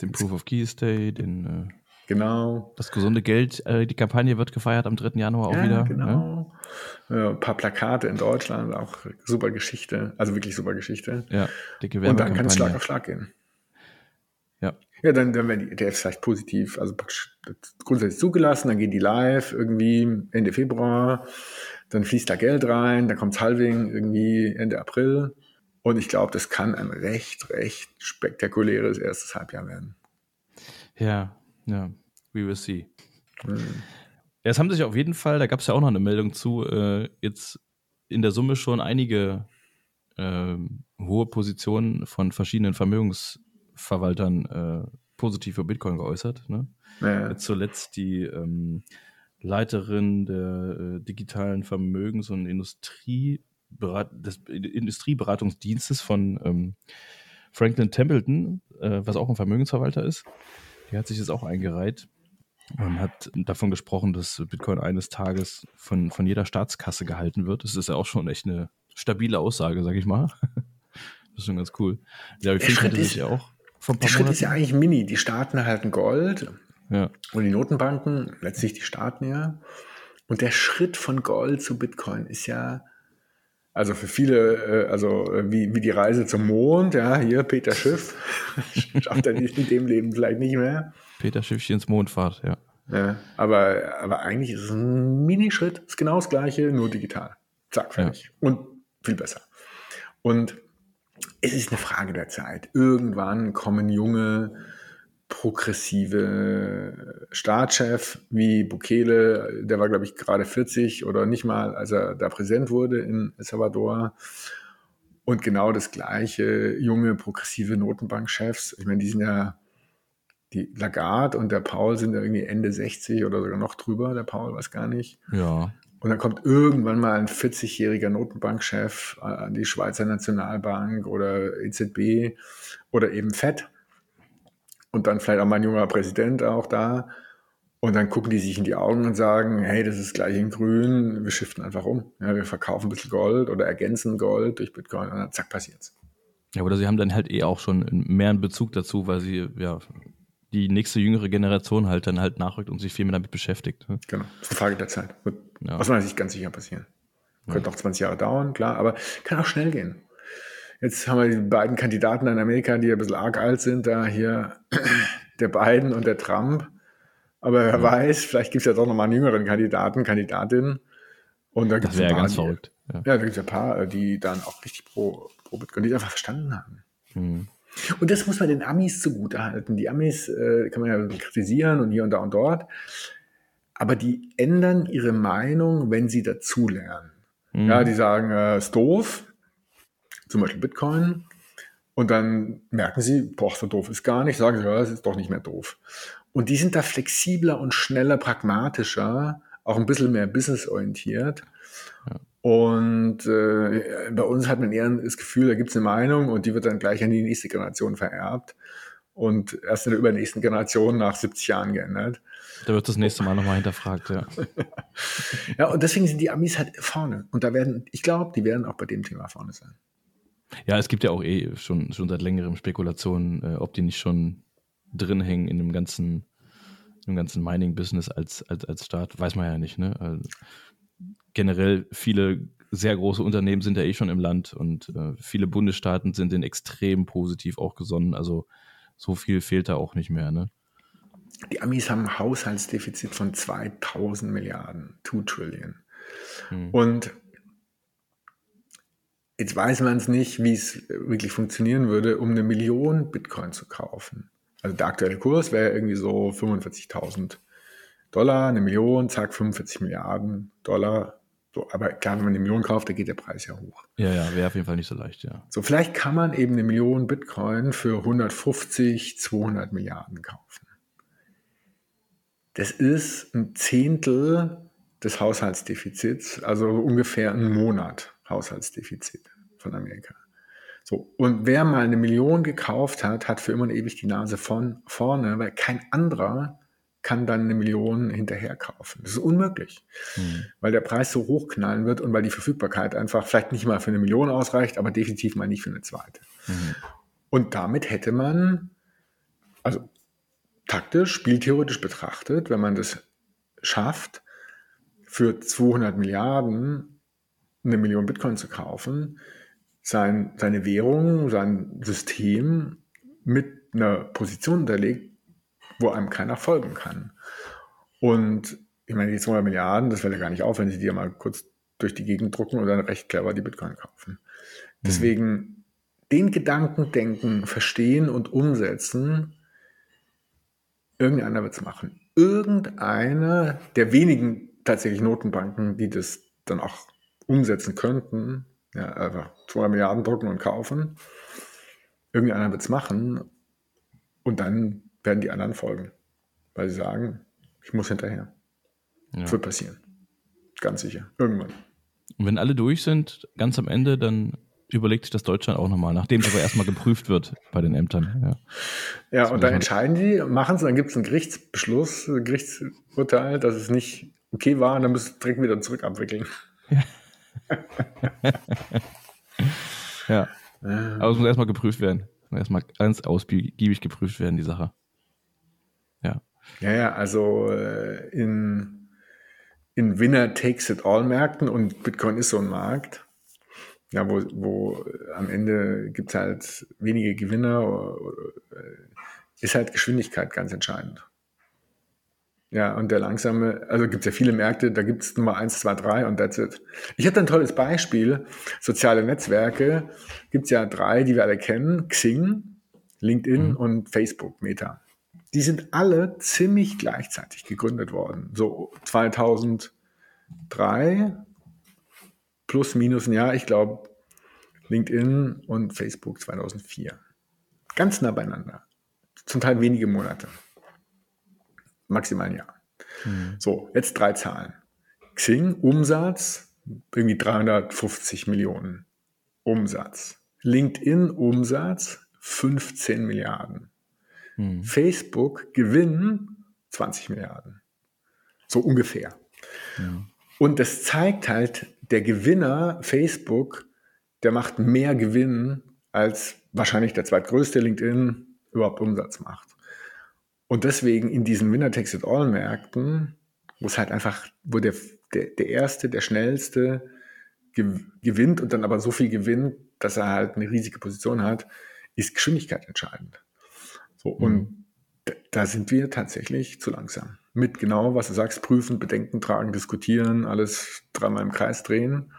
Den Proof of Keys Day, den äh, Genau. Das gesunde Geld, äh, die Kampagne wird gefeiert am 3. Januar auch ja, wieder. Genau. Ja? ein paar Plakate in Deutschland, auch super Geschichte, also wirklich super Geschichte. Ja, dicke Und dann kann es Schlag auf Schlag gehen. Ja. Ja, dann, dann werden die ETFs vielleicht positiv, also grundsätzlich zugelassen, dann gehen die live irgendwie Ende Februar, dann fließt da Geld rein, dann kommt Halving irgendwie Ende April. Und ich glaube, das kann ein recht, recht spektakuläres erstes Halbjahr werden. Ja, ja, we will see. Mhm. Ja, es haben sich auf jeden Fall, da gab es ja auch noch eine Meldung zu, äh, jetzt in der Summe schon einige äh, hohe Positionen von verschiedenen Vermögensverwaltern äh, positiv für Bitcoin geäußert. Ne? Ja. Jetzt zuletzt die ähm, Leiterin der äh, digitalen Vermögens- und Industrie des Industrieberatungsdienstes von ähm, Franklin Templeton, äh, was auch ein Vermögensverwalter ist. Die hat sich jetzt auch eingereiht und hat davon gesprochen, dass Bitcoin eines Tages von, von jeder Staatskasse gehalten wird. Das ist ja auch schon echt eine stabile Aussage, sag ich mal. Das ist schon ganz cool. Ja, ich finde sich ja auch Der Schritt ist ja eigentlich mini. Die Staaten halten Gold ja. und die Notenbanken, letztlich die Staaten ja. Und der Schritt von Gold zu Bitcoin ist ja, also für viele, äh, also äh, wie, wie die Reise zum Mond, ja, hier Peter Schiff, schafft er in dem Leben vielleicht nicht mehr. Peter Schiffchens Mondfahrt, ja. ja aber, aber eigentlich ist es ein Minischritt, ist genau das gleiche, nur digital. Zack, fertig. Ja. Und viel besser. Und es ist eine Frage der Zeit. Irgendwann kommen junge, progressive Staatschef wie Bukele, der war, glaube ich, gerade 40 oder nicht mal, als er da präsent wurde in El Salvador. Und genau das gleiche junge, progressive Notenbankchefs. Ich meine, die sind ja, die Lagarde und der Paul sind irgendwie Ende 60 oder sogar noch drüber, der Paul weiß gar nicht. Ja. Und dann kommt irgendwann mal ein 40-jähriger Notenbankchef an die Schweizer Nationalbank oder EZB oder eben FED. Und dann vielleicht auch mal ein junger Präsident auch da. Und dann gucken die sich in die Augen und sagen, hey, das ist gleich in grün, wir shiften einfach um. Ja, wir verkaufen ein bisschen Gold oder ergänzen Gold durch Bitcoin und dann zack, passiert's. Ja, oder sie haben dann halt eh auch schon mehr einen Bezug dazu, weil sie ja die nächste jüngere Generation halt dann halt nachrückt und sich viel mehr damit beschäftigt. Ne? Genau, das ist eine Frage der Zeit. Wird ja. aus meiner Sicht ganz sicher passieren. Könnte ja. auch 20 Jahre dauern, klar, aber kann auch schnell gehen. Jetzt haben wir die beiden Kandidaten in Amerika, die ein bisschen arg alt sind, da hier der Biden und der Trump. Aber wer ja. weiß, vielleicht gibt es ja doch nochmal einen jüngeren Kandidaten, Kandidatin. Und da das wäre ganz verrückt. Ja, ja da gibt es ein paar, die dann auch richtig pro, pro Bitcoin, die einfach verstanden haben. Mhm. Und das muss man den Amis zugutehalten. Die Amis äh, kann man ja kritisieren und hier und da und dort. Aber die ändern ihre Meinung, wenn sie dazulernen. Mhm. Ja, die sagen, äh, ist doof, zum Beispiel Bitcoin. Und dann merken sie, boah, so doof ist gar nicht, sagen sie, ja, es ist doch nicht mehr doof. Und die sind da flexibler und schneller, pragmatischer, auch ein bisschen mehr businessorientiert. Und äh, bei uns hat man eher das Gefühl, da gibt es eine Meinung und die wird dann gleich an die nächste Generation vererbt und erst in der übernächsten Generation nach 70 Jahren geändert. Da wird das nächste Mal nochmal hinterfragt, ja. ja, und deswegen sind die Amis halt vorne. Und da werden, ich glaube, die werden auch bei dem Thema vorne sein. Ja, es gibt ja auch eh schon, schon seit längerem Spekulationen, äh, ob die nicht schon drin hängen in dem ganzen, im ganzen Mining-Business als, als, als Staat, weiß man ja nicht, ne? Also, generell viele sehr große Unternehmen sind ja eh schon im Land und äh, viele Bundesstaaten sind den extrem positiv auch gesonnen. Also so viel fehlt da auch nicht mehr, ne? Die Amis haben ein Haushaltsdefizit von 2000 Milliarden, 2 Trillion. Hm. Und jetzt weiß man es nicht, wie es wirklich funktionieren würde, um eine Million Bitcoin zu kaufen. Also der aktuelle Kurs wäre irgendwie so 45.000 Dollar, eine Million, zack, 45 Milliarden Dollar. So, aber klar, wenn man eine Million kauft, dann geht der Preis ja hoch. Ja, ja, wäre auf jeden Fall nicht so leicht, ja. So, vielleicht kann man eben eine Million Bitcoin für 150, 200 Milliarden kaufen. Das ist ein Zehntel des Haushaltsdefizits, also ungefähr ein Monat Haushaltsdefizit von Amerika. So, und wer mal eine Million gekauft hat, hat für immer und ewig die Nase von vorne, weil kein anderer kann dann eine Million hinterher kaufen. Das ist unmöglich, mhm. weil der Preis so hochknallen wird und weil die Verfügbarkeit einfach vielleicht nicht mal für eine Million ausreicht, aber definitiv mal nicht für eine zweite. Mhm. Und damit hätte man, also taktisch, spieltheoretisch betrachtet, wenn man das schafft, für 200 Milliarden eine Million Bitcoin zu kaufen, sein, seine Währung, sein System mit einer Position unterlegt, wo einem keiner folgen kann. Und ich meine, die 200 Milliarden, das fällt ja gar nicht auf, wenn sie die ja mal kurz durch die Gegend drucken und dann recht clever die Bitcoin kaufen. Mhm. Deswegen den Gedanken denken, verstehen und umsetzen, irgendeiner wird es machen. Irgendeiner der wenigen tatsächlich Notenbanken, die das dann auch umsetzen könnten, ja, einfach 200 Milliarden drucken und kaufen. Irgendeiner wird es machen und dann werden die anderen folgen, weil sie sagen, ich muss hinterher. Ja. Das wird passieren. Ganz sicher. Irgendwann. Und wenn alle durch sind, ganz am Ende, dann überlegt sich das Deutschland auch nochmal, nachdem es aber erstmal geprüft wird bei den Ämtern. Ja, ja und dann entscheiden die, machen es, dann gibt es einen Gerichtsbeschluss, ein Gerichtsurteil, dass es nicht okay war, und dann müssen sie direkt wieder zurück abwickeln. Ja. ja. Aber es muss erstmal geprüft werden. Erstmal ganz ausgiebig geprüft werden, die Sache. Ja. Ja, also äh, in, in Winner Takes It All Märkten und Bitcoin ist so ein Markt, ja, wo, wo am Ende gibt es halt wenige Gewinner, ist halt Geschwindigkeit ganz entscheidend. Ja, und der langsame, also gibt es ja viele Märkte, da gibt es Nummer 1, 2, 3 und that's it. Ich habe ein tolles Beispiel. Soziale Netzwerke gibt es ja drei, die wir alle kennen. Xing, LinkedIn mhm. und Facebook, Meta. Die sind alle ziemlich gleichzeitig gegründet worden. So 2003 plus minus ein Jahr, ich glaube, LinkedIn und Facebook 2004. Ganz nah beieinander. Zum Teil wenige Monate maximal ein Jahr. Mhm. So, jetzt drei Zahlen. Xing, Umsatz, irgendwie 350 Millionen Umsatz. LinkedIn, Umsatz, 15 Milliarden. Mhm. Facebook, Gewinn, 20 Milliarden. So ungefähr. Ja. Und das zeigt halt, der Gewinner Facebook, der macht mehr Gewinn als wahrscheinlich der zweitgrößte LinkedIn überhaupt Umsatz macht. Und deswegen in diesen Winner Takes It All Märkten, wo es halt einfach, wo der, der, der Erste, der Schnellste gewinnt und dann aber so viel gewinnt, dass er halt eine riesige Position hat, ist Geschwindigkeit entscheidend. So, mhm. und da sind wir tatsächlich zu langsam. Mit genau, was du sagst, prüfen, Bedenken tragen, diskutieren, alles dreimal im Kreis drehen.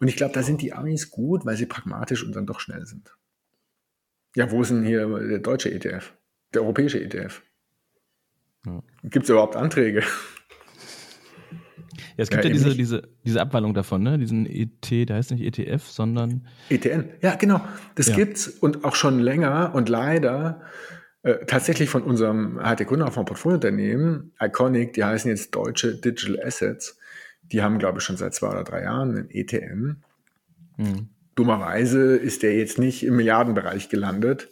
Und ich glaube, da sind die Amis gut, weil sie pragmatisch und dann doch schnell sind. Ja, wo ist denn hier der deutsche ETF? Der europäische ETF? Ja. Gibt es überhaupt Anträge? Ja, es gibt ja, ja diese, diese, diese Abwandlung davon, ne? Diesen ET, der heißt nicht ETF, sondern. ETN, ja, genau. Das ja. gibt's und auch schon länger und leider äh, tatsächlich von unserem HT-Gründer vom Portfoliounternehmen, Iconic, die heißen jetzt Deutsche Digital Assets. Die haben, glaube ich, schon seit zwei oder drei Jahren einen ETN. Mhm. Dummerweise ist der jetzt nicht im Milliardenbereich gelandet.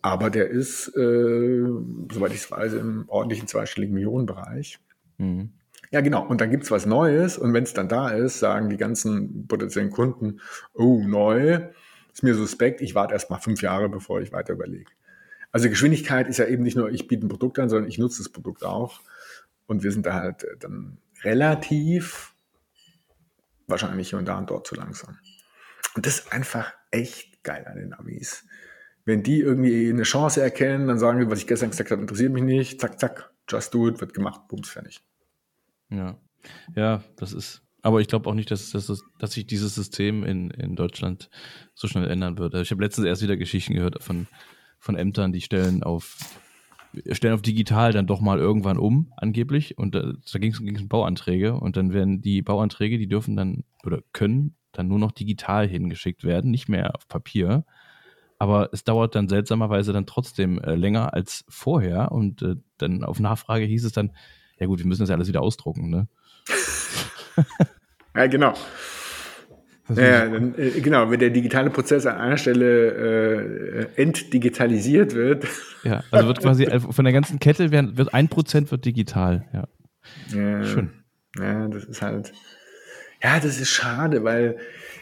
Aber der ist, äh, soweit ich es weiß, im ordentlichen zweistelligen Millionenbereich. Mhm. Ja, genau. Und dann gibt es was Neues. Und wenn es dann da ist, sagen die ganzen potenziellen Kunden, oh, neu, ist mir suspekt, ich warte erst mal fünf Jahre, bevor ich weiter überlege. Also Geschwindigkeit ist ja eben nicht nur, ich biete ein Produkt an, sondern ich nutze das Produkt auch. Und wir sind da halt dann relativ wahrscheinlich hier und da und dort zu langsam. Und das ist einfach echt geil an den Amis. Wenn die irgendwie eine Chance erkennen, dann sagen die, was ich gestern gesagt habe, interessiert mich nicht, zack, zack, just do it, wird gemacht, bums, fertig. Ja, ja, das ist, aber ich glaube auch nicht, dass, dass, dass sich dieses System in, in Deutschland so schnell ändern. Also ich habe letztens erst wieder Geschichten gehört von, von Ämtern, die stellen auf, stellen auf digital dann doch mal irgendwann um, angeblich. Und da, da ging es um Bauanträge und dann werden die Bauanträge, die dürfen dann oder können dann nur noch digital hingeschickt werden, nicht mehr auf Papier aber es dauert dann seltsamerweise dann trotzdem äh, länger als vorher und äh, dann auf Nachfrage hieß es dann, ja gut, wir müssen das ja alles wieder ausdrucken, ne? ja, genau. Ja, dann, äh, genau, wenn der digitale Prozess an einer Stelle äh, entdigitalisiert wird. Ja, also wird quasi von der ganzen Kette werden, wird ein Prozent wird digital, ja. ja. Schön. Ja, das ist halt, ja, das ist schade, weil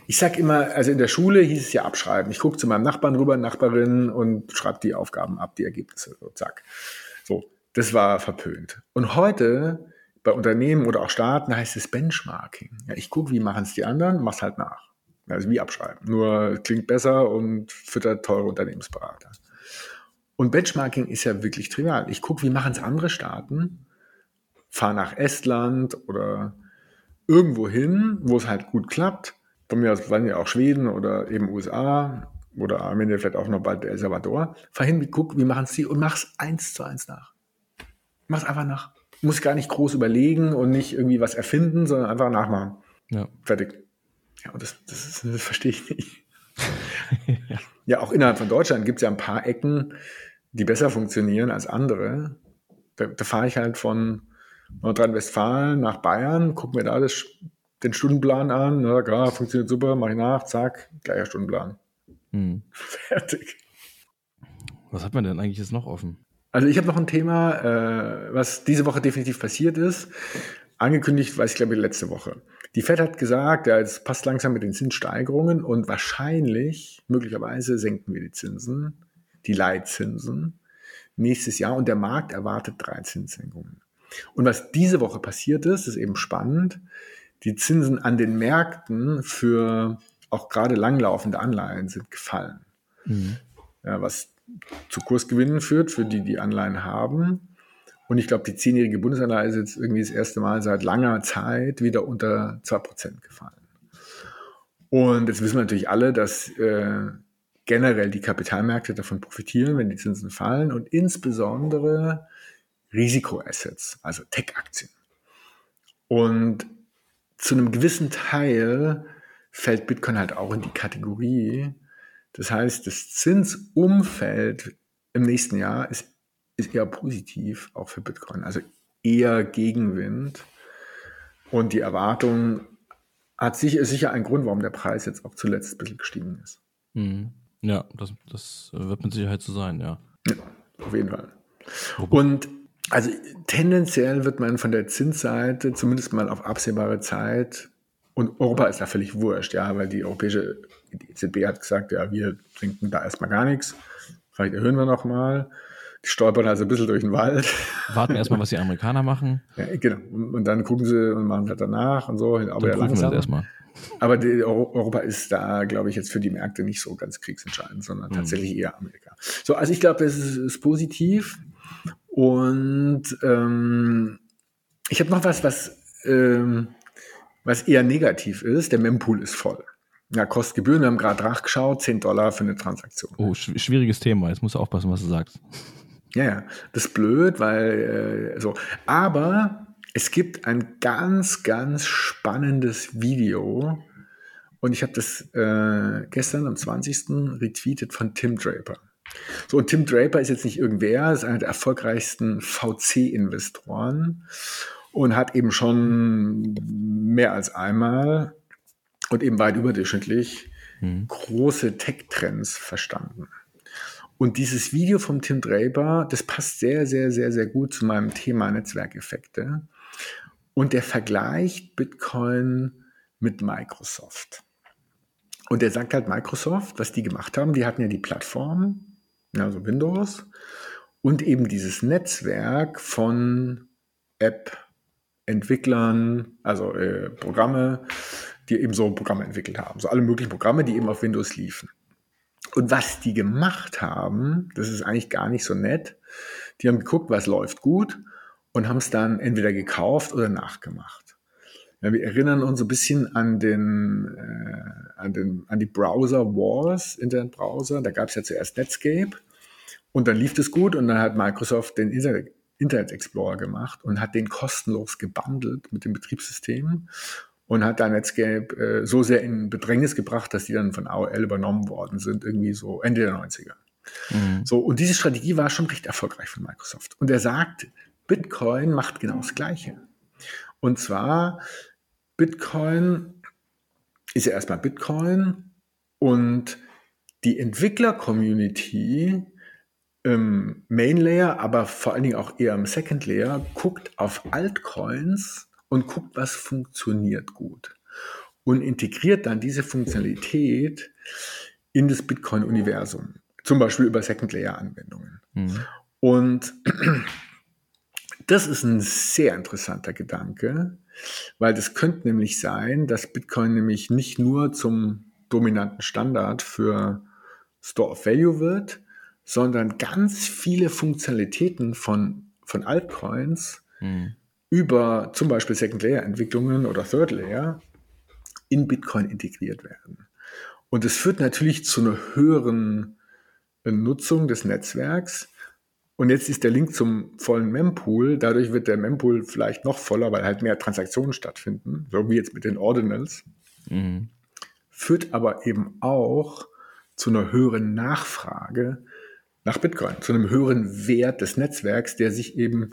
ich sag immer, also in der Schule hieß es ja abschreiben. Ich gucke zu meinem Nachbarn rüber, Nachbarin und schreibe die Aufgaben ab, die Ergebnisse, so zack. So, das war verpönt. Und heute bei Unternehmen oder auch Staaten heißt es Benchmarking. Ja, ich gucke, wie machen es die anderen, mach's halt nach. Also wie abschreiben. Nur klingt besser und füttert teure Unternehmensberater. Und Benchmarking ist ja wirklich trivial. Ich gucke, wie machen es andere Staaten, fahre nach Estland oder irgendwo hin, wo es halt gut klappt. Von mir aus waren ja auch Schweden oder eben USA oder am Ende vielleicht auch noch bald El Salvador. Fahr hin, guck, wie machen es die und mach's eins zu eins nach. Mach's einfach nach muss gar nicht groß überlegen und nicht irgendwie was erfinden, sondern einfach nachmachen. Ja. Fertig. Ja, und das, das, das verstehe ich nicht. ja. ja. auch innerhalb von Deutschland gibt es ja ein paar Ecken, die besser funktionieren als andere. Da, da fahre ich halt von Nordrhein-Westfalen nach Bayern, gucke mir da das, den Stundenplan an. Na klar, funktioniert super, mache ich nach, zack, gleicher Stundenplan. Hm. Fertig. Was hat man denn eigentlich jetzt noch offen? Also ich habe noch ein Thema, äh, was diese Woche definitiv passiert ist. Angekündigt, weiß ich glaube ich letzte Woche. Die Fed hat gesagt, ja, es passt langsam mit den Zinssteigerungen und wahrscheinlich, möglicherweise senken wir die Zinsen, die Leitzinsen nächstes Jahr und der Markt erwartet drei Zinssenkungen. Und was diese Woche passiert ist, ist eben spannend. Die Zinsen an den Märkten für auch gerade langlaufende Anleihen sind gefallen. Mhm. Ja, was zu Kursgewinnen führt für die, die Anleihen haben. Und ich glaube, die zehnjährige Bundesanleihe ist jetzt irgendwie das erste Mal seit langer Zeit wieder unter 2% gefallen. Und jetzt wissen wir natürlich alle, dass äh, generell die Kapitalmärkte davon profitieren, wenn die Zinsen fallen und insbesondere Risikoassets, also Tech-Aktien. Und zu einem gewissen Teil fällt Bitcoin halt auch in die Kategorie, das heißt, das Zinsumfeld im nächsten Jahr ist, ist eher positiv, auch für Bitcoin. Also eher Gegenwind. Und die Erwartung hat sicher, ist sicher ein Grund, warum der Preis jetzt auch zuletzt ein bisschen gestiegen ist. Mhm. Ja, das, das wird mit Sicherheit so sein, ja. ja auf jeden Fall. Und also tendenziell wird man von der Zinsseite zumindest mal auf absehbare Zeit und Europa ist da völlig wurscht, ja, weil die europäische die EZB hat gesagt, ja, wir trinken da erstmal gar nichts. Vielleicht erhöhen wir nochmal. Die stolpern also ein bisschen durch den Wald. Warten erstmal, was die Amerikaner machen. Ja, genau. Und dann gucken sie und machen halt danach und so. Aber dann ja langsam. erstmal. Aber Europa ist da, glaube ich, jetzt für die Märkte nicht so ganz kriegsentscheidend, sondern mhm. tatsächlich eher Amerika. So, also ich glaube, das ist, ist, positiv. Und ähm, ich habe noch was, was, ähm, was eher negativ ist. Der Mempool ist voll. Ja, kostet Gebühren. Wir haben gerade nachgeschaut, 10 Dollar für eine Transaktion. Oh, schwieriges Thema. Jetzt musst du aufpassen, was du sagst. Ja, ja. Das ist blöd, weil äh, so. Aber es gibt ein ganz, ganz spannendes Video. Und ich habe das äh, gestern am 20. retweetet von Tim Draper. So, und Tim Draper ist jetzt nicht irgendwer, ist einer der erfolgreichsten VC-Investoren und hat eben schon mehr als einmal und eben weit überdurchschnittlich mhm. große Tech-Trends verstanden. Und dieses Video vom Tim Draper, das passt sehr, sehr, sehr, sehr gut zu meinem Thema Netzwerkeffekte. Und der vergleicht Bitcoin mit Microsoft. Und er sagt halt Microsoft, was die gemacht haben, die hatten ja die Plattform, also Windows, und eben dieses Netzwerk von App-Entwicklern, also äh, Programme, die eben so Programme entwickelt haben. So alle möglichen Programme, die eben auf Windows liefen. Und was die gemacht haben, das ist eigentlich gar nicht so nett. Die haben geguckt, was läuft gut und haben es dann entweder gekauft oder nachgemacht. Ja, wir erinnern uns ein bisschen an den, äh, an den, an die Browser Wars, Internetbrowser. Da gab es ja zuerst Netscape und dann lief es gut und dann hat Microsoft den Internet Explorer gemacht und hat den kostenlos gebundelt mit dem Betriebssystem und hat da Netscape äh, so sehr in Bedrängnis gebracht, dass die dann von AOL übernommen worden sind, irgendwie so Ende der 90er. Mhm. So, und diese Strategie war schon recht erfolgreich von Microsoft. Und er sagt, Bitcoin macht genau das Gleiche. Und zwar, Bitcoin ist ja erstmal Bitcoin und die Entwickler-Community im Main Layer, aber vor allen Dingen auch eher im Second Layer, guckt auf Altcoins und guckt, was funktioniert gut und integriert dann diese Funktionalität in das Bitcoin-Universum, zum Beispiel über Second Layer-Anwendungen. Mhm. Und das ist ein sehr interessanter Gedanke, weil das könnte nämlich sein, dass Bitcoin nämlich nicht nur zum dominanten Standard für Store of Value wird, sondern ganz viele Funktionalitäten von, von Altcoins mhm. Über zum Beispiel Second Layer Entwicklungen oder Third Layer in Bitcoin integriert werden. Und es führt natürlich zu einer höheren Nutzung des Netzwerks. Und jetzt ist der Link zum vollen Mempool. Dadurch wird der Mempool vielleicht noch voller, weil halt mehr Transaktionen stattfinden, so wie jetzt mit den Ordinals. Mhm. Führt aber eben auch zu einer höheren Nachfrage nach Bitcoin, zu einem höheren Wert des Netzwerks, der sich eben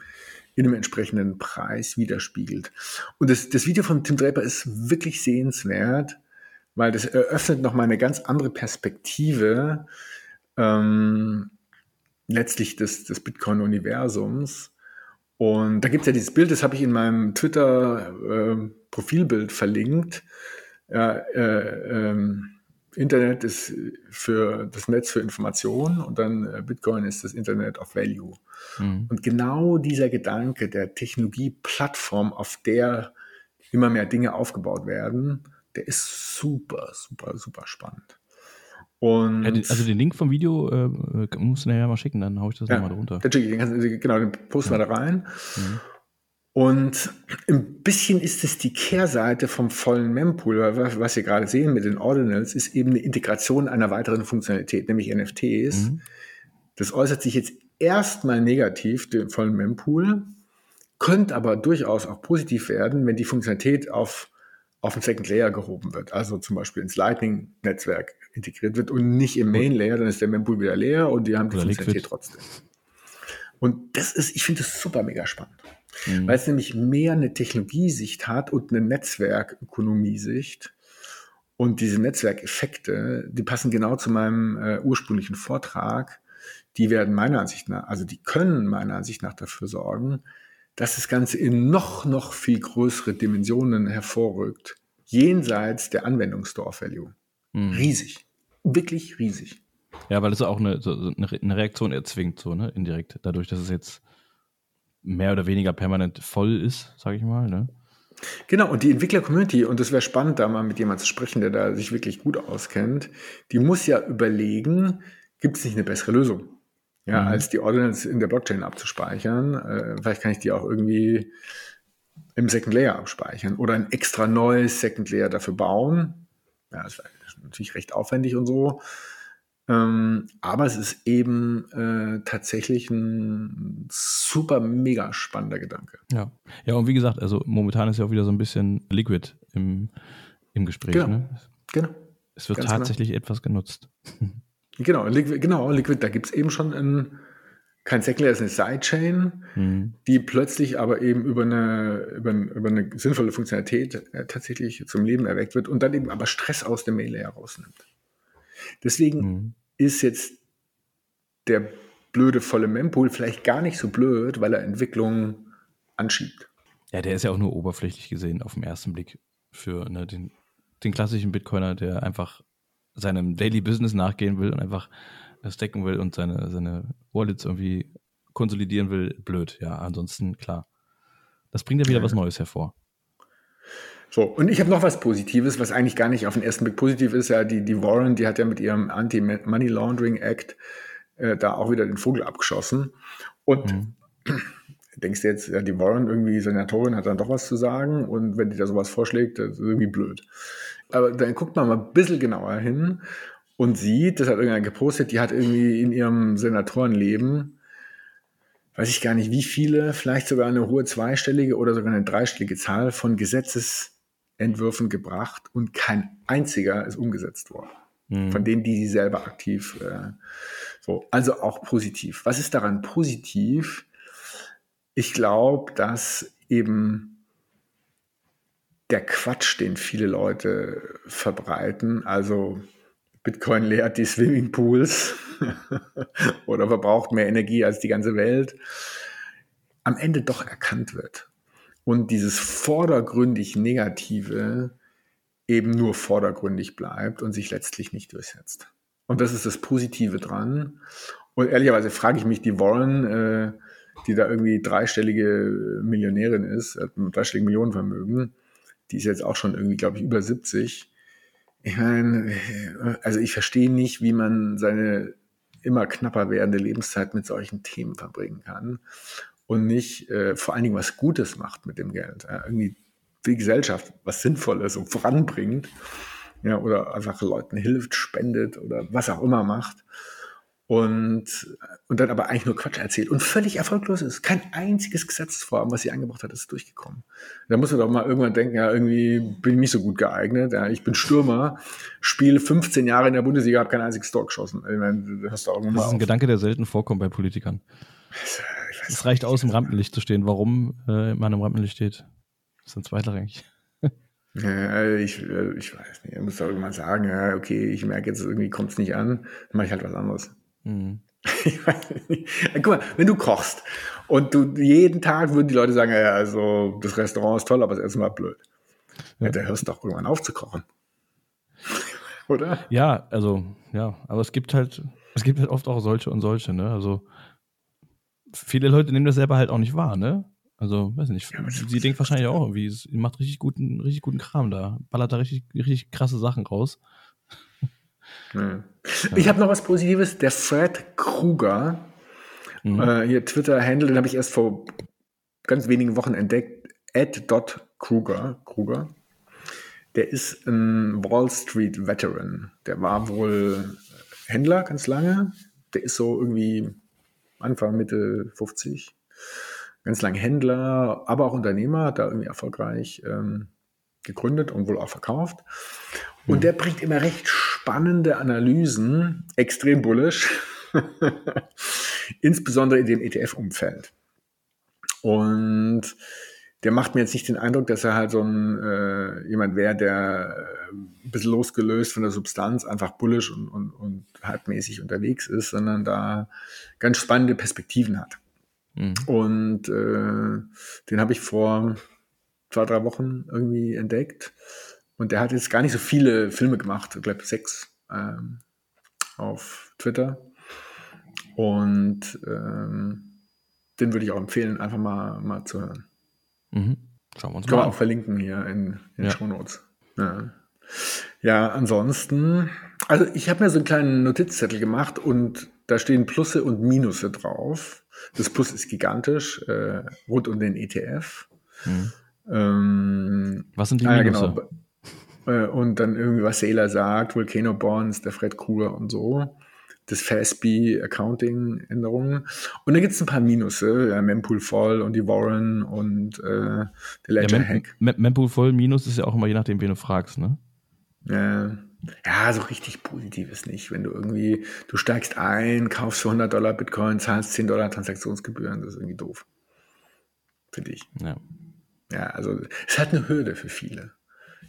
in einem entsprechenden Preis widerspiegelt. Und das, das Video von Tim Draper ist wirklich sehenswert, weil das eröffnet nochmal eine ganz andere Perspektive ähm, letztlich des, des Bitcoin-Universums. Und da gibt es ja dieses Bild, das habe ich in meinem Twitter-Profilbild äh, verlinkt. Ja, äh, ähm, Internet ist für das Netz für Information und dann äh, Bitcoin ist das Internet of Value. Mhm. Und genau dieser Gedanke der Technologieplattform, auf der immer mehr Dinge aufgebaut werden, der ist super, super, super spannend. Und also den Link vom Video äh, musst du nachher mal schicken, dann haue ich das ja, nochmal drunter. Den, genau, den posten wir da rein. Mhm. Und ein bisschen ist es die Kehrseite vom vollen Mempool, weil was wir gerade sehen mit den Ordinals, ist eben eine Integration einer weiteren Funktionalität, nämlich NFTs. Mhm. Das äußert sich jetzt erstmal negativ, den vollen Mempool, könnte aber durchaus auch positiv werden, wenn die Funktionalität auf, auf den Second Layer gehoben wird, also zum Beispiel ins Lightning-Netzwerk integriert wird und nicht im Main Layer, dann ist der Mempool wieder leer und die haben die Oder Funktionalität Liquid. trotzdem. Und das ist, ich finde das super mega spannend. Mhm. Weil es nämlich mehr eine Technologiesicht hat und eine Netzwerkökonomiesicht. Und diese Netzwerkeffekte, die passen genau zu meinem äh, ursprünglichen Vortrag. Die werden meiner Ansicht nach, also die können meiner Ansicht nach dafür sorgen, dass das Ganze in noch, noch viel größere Dimensionen hervorrückt, jenseits der Anwendungsstore-Value. Mhm. Riesig. Wirklich riesig. Ja, weil es auch eine, so eine Reaktion erzwingt, so, ne, indirekt. Dadurch, dass es jetzt mehr oder weniger permanent voll ist, sage ich mal. Ne? Genau, und die Entwickler-Community, und das wäre spannend, da mal mit jemandem zu sprechen, der da sich wirklich gut auskennt, die muss ja überlegen, gibt es nicht eine bessere Lösung, ja, mhm. als die Ordinance in der Blockchain abzuspeichern. Äh, vielleicht kann ich die auch irgendwie im Second Layer abspeichern oder ein extra neues Second Layer dafür bauen. Ja, das wäre natürlich recht aufwendig und so. Ähm, aber es ist eben äh, tatsächlich ein super mega spannender Gedanke. Ja. Ja, und wie gesagt, also momentan ist ja auch wieder so ein bisschen Liquid im, im Gespräch. Genau. Ne? genau. Es wird Ganz genau. tatsächlich genau. etwas genutzt. Genau, Liquid, genau, Liquid, da gibt es eben schon ein, kein Säckler, ist eine Sidechain, mhm. die plötzlich aber eben über eine, über, über eine sinnvolle Funktionalität äh, tatsächlich zum Leben erweckt wird und dann eben aber Stress aus dem Mail Layer rausnimmt. Deswegen mhm. ist jetzt der blöde volle Mempool vielleicht gar nicht so blöd, weil er Entwicklungen anschiebt. Ja, der ist ja auch nur oberflächlich gesehen auf den ersten Blick für ne, den, den klassischen Bitcoiner, der einfach seinem Daily Business nachgehen will und einfach stacken will und seine, seine Wallets irgendwie konsolidieren will, blöd. Ja, ansonsten klar. Das bringt ja wieder ja. was Neues hervor. So, und ich habe noch was Positives, was eigentlich gar nicht auf den ersten Blick positiv ist. Ja, die, die Warren, die hat ja mit ihrem Anti-Money Laundering Act äh, da auch wieder den Vogel abgeschossen. Und mhm. denkst du jetzt, ja, die Warren, irgendwie Senatorin, hat dann doch was zu sagen und wenn die da sowas vorschlägt, das ist irgendwie blöd. Aber dann guckt man mal ein bisschen genauer hin und sieht, das hat irgendeiner gepostet, die hat irgendwie in ihrem Senatorenleben, weiß ich gar nicht wie viele, vielleicht sogar eine hohe zweistellige oder sogar eine dreistellige Zahl von Gesetzesentwürfen gebracht und kein einziger ist umgesetzt worden. Mhm. Von denen, die sie selber aktiv, äh, so. Also auch positiv. Was ist daran positiv? Ich glaube, dass eben der Quatsch, den viele Leute verbreiten, also Bitcoin leert die Swimmingpools oder verbraucht mehr Energie als die ganze Welt, am Ende doch erkannt wird. Und dieses vordergründig Negative eben nur vordergründig bleibt und sich letztlich nicht durchsetzt. Und das ist das Positive dran. Und ehrlicherweise frage ich mich, die Warren, äh, die da irgendwie dreistellige Millionärin ist, hat ein dreistellige Millionenvermögen, die ist jetzt auch schon irgendwie, glaube ich, über 70. Ich meine, also ich verstehe nicht, wie man seine immer knapper werdende Lebenszeit mit solchen Themen verbringen kann und nicht äh, vor allen Dingen was Gutes macht mit dem Geld. Ja, irgendwie für die Gesellschaft was Sinnvolles und voranbringt. Ja, oder einfach Leuten hilft, spendet oder was auch immer macht und, und dann aber eigentlich nur Quatsch erzählt und völlig erfolglos ist. Kein einziges Gesetzesvorhaben, was sie eingebracht hat, ist durchgekommen. Da muss man doch mal irgendwann denken, ja, irgendwie bin ich nicht so gut geeignet. Ja, ich bin Stürmer, spiele 15 Jahre in der Bundesliga, habe kein einziges Tor geschossen. Ich meine, das ist ein Gedanke, der selten vorkommt bei Politikern. Es reicht aus, im Rampenlicht zu stehen. Warum äh, man im Rampenlicht steht, ist ein zweitrangig. Ja, ich, ich weiß nicht, ich muss doch irgendwann sagen, ja, okay, ich merke jetzt, irgendwie kommt es nicht an, dann mache ich halt was anderes. Mhm. Guck mal, wenn du kochst und du jeden Tag würden die Leute sagen, ja, also das Restaurant ist toll, aber das Essen war blöd. Ja. ja da hörst du doch irgendwann auf zu kochen. Oder? Ja, also, ja, aber es gibt halt, es gibt halt oft auch solche und solche, ne? Also viele Leute nehmen das selber halt auch nicht wahr, ne? Also, weiß nicht, ja, sie denkt wahrscheinlich auch irgendwie, sie macht richtig guten, richtig guten Kram da, ballert da richtig, richtig krasse Sachen raus. Ja. Ich habe noch was Positives. Der Fred Kruger, mhm. äh, hier Twitter-Handle, den habe ich erst vor ganz wenigen Wochen entdeckt. Ed.Kruger. Kruger. Der ist ein Wall Street Veteran. Der war wohl Händler ganz lange. Der ist so irgendwie Anfang, Mitte 50. Ganz lange Händler, aber auch Unternehmer, hat da irgendwie erfolgreich ähm, gegründet und wohl auch verkauft. Und der bringt immer recht spannende Analysen, extrem bullish, insbesondere in dem ETF-Umfeld. Und der macht mir jetzt nicht den Eindruck, dass er halt so ein äh, jemand wäre, der äh, ein bisschen losgelöst von der Substanz einfach bullish und, und, und halbmäßig unterwegs ist, sondern da ganz spannende Perspektiven hat. Mhm. Und äh, den habe ich vor zwei, drei Wochen irgendwie entdeckt und der hat jetzt gar nicht so viele Filme gemacht, ich glaube sechs ähm, auf Twitter. Und ähm, den würde ich auch empfehlen, einfach mal, mal zu hören. Mhm. Schauen wir uns Kann mal man auch verlinken hier in, in ja. Show Notes. Ja. ja, ansonsten, also ich habe mir so einen kleinen Notizzettel gemacht und da stehen Plusse und Minusse drauf. Das Plus ist gigantisch, äh, rund um den ETF. Mhm. Ähm, Was sind die Minusse? Ah, genau. Äh, und dann irgendwie, was Sailor sagt, Volcano Bonds, der Fred Kruger und so. Das FASB Accounting Änderungen. Und dann gibt es ein paar Minusse, ja, Mempool voll und die Warren und äh, der Ledger Hack. Ja, Mem Mempool voll Minus ist ja auch immer je nachdem, wen du fragst, ne? Ja. Ja, so richtig positiv ist nicht. Wenn du irgendwie, du steigst ein, kaufst für 100 Dollar Bitcoin, zahlst 10 Dollar Transaktionsgebühren, das ist irgendwie doof. Finde ich. Ja. Ja, also es hat eine Hürde für viele.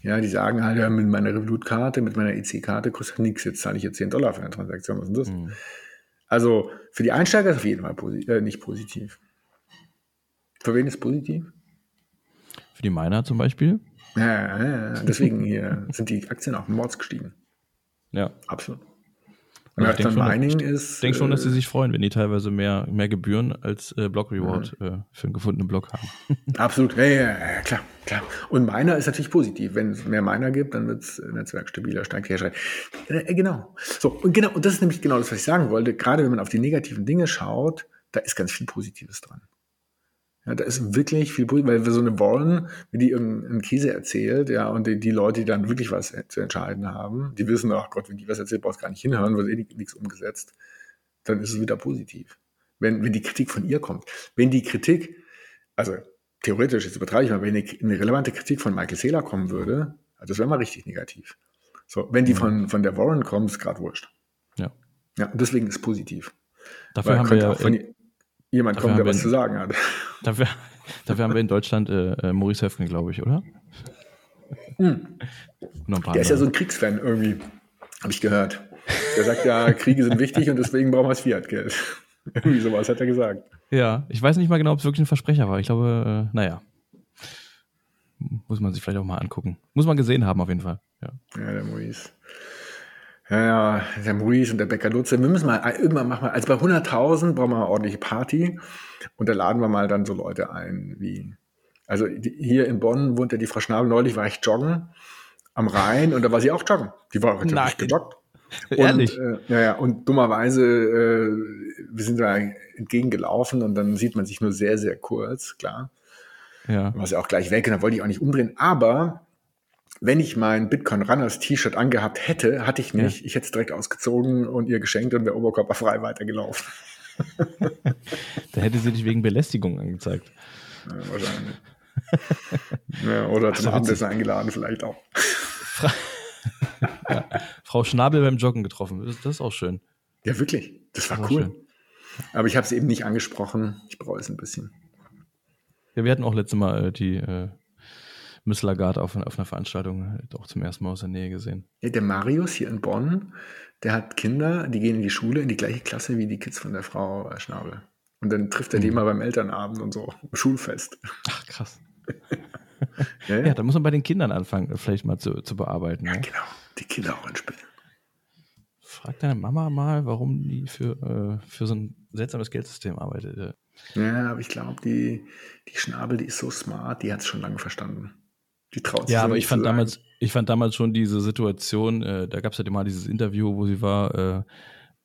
Ja, die sagen halt, ja, mit meiner Revolut-Karte, mit meiner EC-Karte kostet nichts, jetzt zahle ich jetzt 10 Dollar für eine Transaktion. Was ist das? Mhm. Also für die Einsteiger ist es auf jeden Fall posi äh, nicht positiv. Für wen ist es positiv? Für die Miner zum Beispiel. Ja, ja, ja. deswegen hier sind die Aktien auch Mords gestiegen. Ja. Absolut. Also ich denke schon, ich denk schon, dass sie äh, sich freuen, wenn die teilweise mehr, mehr Gebühren als äh, Block Reward mhm. äh, für einen gefundenen Block haben. Absolut, ja, ja, ja, klar, klar. Und meiner ist natürlich positiv. Wenn es mehr meiner gibt, dann wird das Netzwerk stabiler, steigt Hersteller. Äh, genau. So, und genau, und das ist nämlich genau das, was ich sagen wollte. Gerade wenn man auf die negativen Dinge schaut, da ist ganz viel Positives dran. Ja, da ist wirklich viel, weil wir so eine Warren, wie die irgendeinen Käse erzählt, ja, und die, die, Leute, die dann wirklich was zu entscheiden haben, die wissen, ach Gott, wenn die was erzählt, brauchst du gar nicht hinhören, wird eh nichts umgesetzt, dann ist es wieder positiv. Wenn, wenn die Kritik von ihr kommt. Wenn die Kritik, also theoretisch, jetzt übertreibe ich mal, wenn eine, eine relevante Kritik von Michael Saylor kommen würde, also das wäre mal richtig negativ. So, wenn die mhm. von, von der Warren kommt, ist gerade wurscht. Ja. Ja, deswegen ist es positiv. Dafür Weil haben wir ja von, jemand kommt, der was in, zu sagen hat. Dafür, dafür haben wir in Deutschland äh, äh Maurice Höfgen, glaube ich, oder? Hm. Der ist ja so ein Kriegsfan irgendwie, habe ich gehört. Der sagt ja, Kriege sind wichtig und deswegen brauchen wir das Fiat-Geld. irgendwie sowas hat er gesagt. Ja, ich weiß nicht mal genau, ob es wirklich ein Versprecher war. Ich glaube, äh, naja. Muss man sich vielleicht auch mal angucken. Muss man gesehen haben, auf jeden Fall. Ja, ja der Maurice. Ja, ja, der Maurice und der Bäcker Lutze. Wir müssen mal, irgendwann machen wir, also bei 100.000 brauchen wir eine ordentliche Party. Und da laden wir mal dann so Leute ein, wie, also die, hier in Bonn wohnt ja die Frau Schnabel. Neulich war ich joggen am Rhein und da war sie auch joggen. Die war natürlich gejoggt. Und, Ehrlich? Äh, ja, ja, und dummerweise, äh, wir sind da entgegengelaufen und dann sieht man sich nur sehr, sehr kurz, klar. Ja. War sie auch gleich weg und da wollte ich auch nicht umdrehen. Aber wenn ich mein Bitcoin Runners T-Shirt angehabt hätte, hatte ich nicht. Ja. Ich hätte es direkt ausgezogen und ihr geschenkt und wäre oberkörperfrei weitergelaufen. da hätte sie dich wegen Belästigung angezeigt. Ja, wahrscheinlich. ja, oder zum Abendessen eingeladen, vielleicht auch. ja. Frau Schnabel beim Joggen getroffen. Das, das, ist auch schön. Ja, wirklich. Das war das cool. Schön. Aber ich habe es eben nicht angesprochen. Ich bereue es ein bisschen. Ja, wir hatten auch letztes Mal äh, die äh, Miss Lagarde auf, auf einer Veranstaltung auch zum ersten Mal aus der Nähe gesehen. Ja, der Marius hier in Bonn, der hat Kinder, die gehen in die Schule, in die gleiche Klasse wie die Kids von der Frau Schnabel. Und dann trifft er die mhm. immer beim Elternabend und so, Schulfest. Ach, krass. ja, ja. ja, da muss man bei den Kindern anfangen, vielleicht mal zu, zu bearbeiten. Ja, ne? genau. Die Kinder auch anspielen. Frag deine Mama mal, warum die für, äh, für so ein seltsames Geldsystem arbeitet. Ja, aber ich glaube, die, die Schnabel, die ist so smart, die hat es schon lange verstanden. Die traut sich Ja, aber ich fand, damals, ich fand damals schon diese Situation, äh, da gab es ja mal dieses Interview, wo sie war, äh,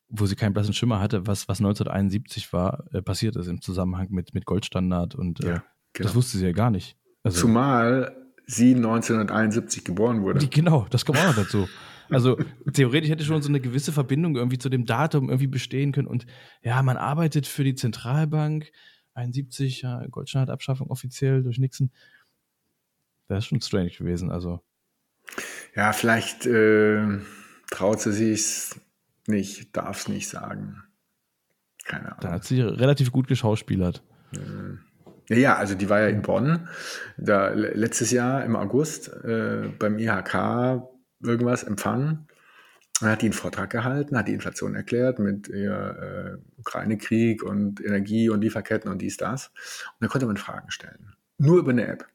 wo sie keinen blassen Schimmer hatte, was, was 1971 war, äh, passiert ist im Zusammenhang mit, mit Goldstandard und äh, ja, genau. das wusste sie ja gar nicht. Also, Zumal sie 1971 geboren wurde. Die, genau, das kommt auch noch dazu. Also theoretisch hätte schon so eine gewisse Verbindung irgendwie zu dem Datum irgendwie bestehen können. Und ja, man arbeitet für die Zentralbank, 71, ja, Goldstandardabschaffung offiziell durch Nixon. Das ist schon strange gewesen, also. Ja, vielleicht äh, traut sie sich nicht, darf es nicht sagen. Keine Ahnung. Da hat sie relativ gut geschauspielert. Ja, ja, also die war ja in Bonn, da letztes Jahr im August äh, beim IHK irgendwas empfangen. Dann hat die einen Vortrag gehalten, hat die Inflation erklärt mit äh, Ukraine-Krieg und Energie und Lieferketten und dies, das. Und da konnte man Fragen stellen. Nur über eine App.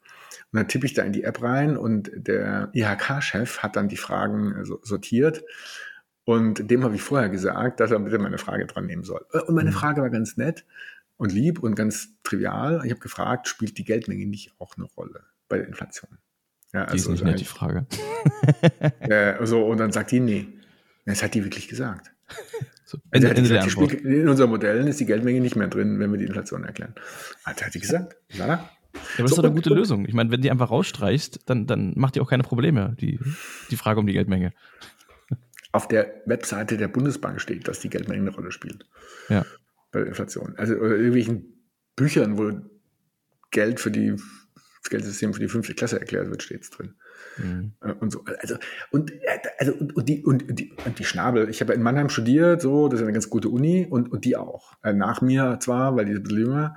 Und dann tippe ich da in die App rein und der IHK-Chef hat dann die Fragen äh, sortiert. Und dem habe ich vorher gesagt, dass er bitte meine Frage dran nehmen soll. Und meine mhm. Frage war ganz nett und lieb und ganz trivial. Ich habe gefragt, spielt die Geldmenge nicht auch eine Rolle bei der Inflation? Ja, also die ist nicht nett, die Frage. äh, so, und dann sagt die, nee. Das hat die wirklich gesagt. So, Ende, also Ende gesagt, spielt, in unseren Modellen ist die Geldmenge nicht mehr drin, wenn wir die Inflation erklären. Also hat die gesagt. Ja, ja, aber das so, ist doch eine gute und, Lösung. Ich meine, wenn die einfach rausstreichst, dann, dann macht die auch keine Probleme, die, die Frage um die Geldmenge. Auf der Webseite der Bundesbank steht, dass die Geldmenge eine Rolle spielt. Ja. Bei der Inflation. Also oder irgendwelchen Büchern, wo Geld für die das Geldsystem für die fünfte Klasse erklärt wird, steht es drin. Mhm. Äh, und so. Also, und, also, und, und, die, und, die, und die Schnabel, ich habe in Mannheim studiert, so, das ist eine ganz gute Uni, und, und die auch. Äh, nach mir zwar, weil die ist ein bisschen jünger.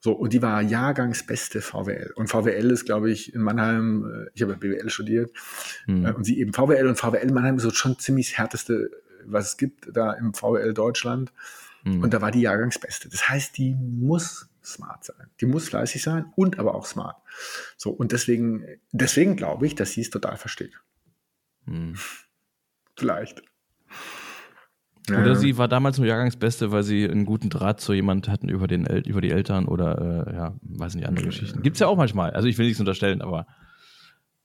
So, und die war Jahrgangsbeste VWL. Und VWL ist, glaube ich, in Mannheim, äh, ich habe BWL studiert, mhm. und sie eben VWL und VWL Mannheim ist so schon ziemlich das härteste, was es gibt, da im VWL Deutschland. Mhm. Und da war die Jahrgangsbeste. Das heißt, die muss smart sein. Die muss fleißig sein und aber auch smart. So, und deswegen, deswegen glaube ich, dass sie es total versteht. Mhm. Vielleicht. Oder sie war damals nur Jahrgangsbeste, weil sie einen guten Draht zu jemand hatten über, den El über die Eltern oder, äh, ja, weiß nicht, andere Geschichten. Gibt es ja auch manchmal. Also ich will nichts unterstellen, aber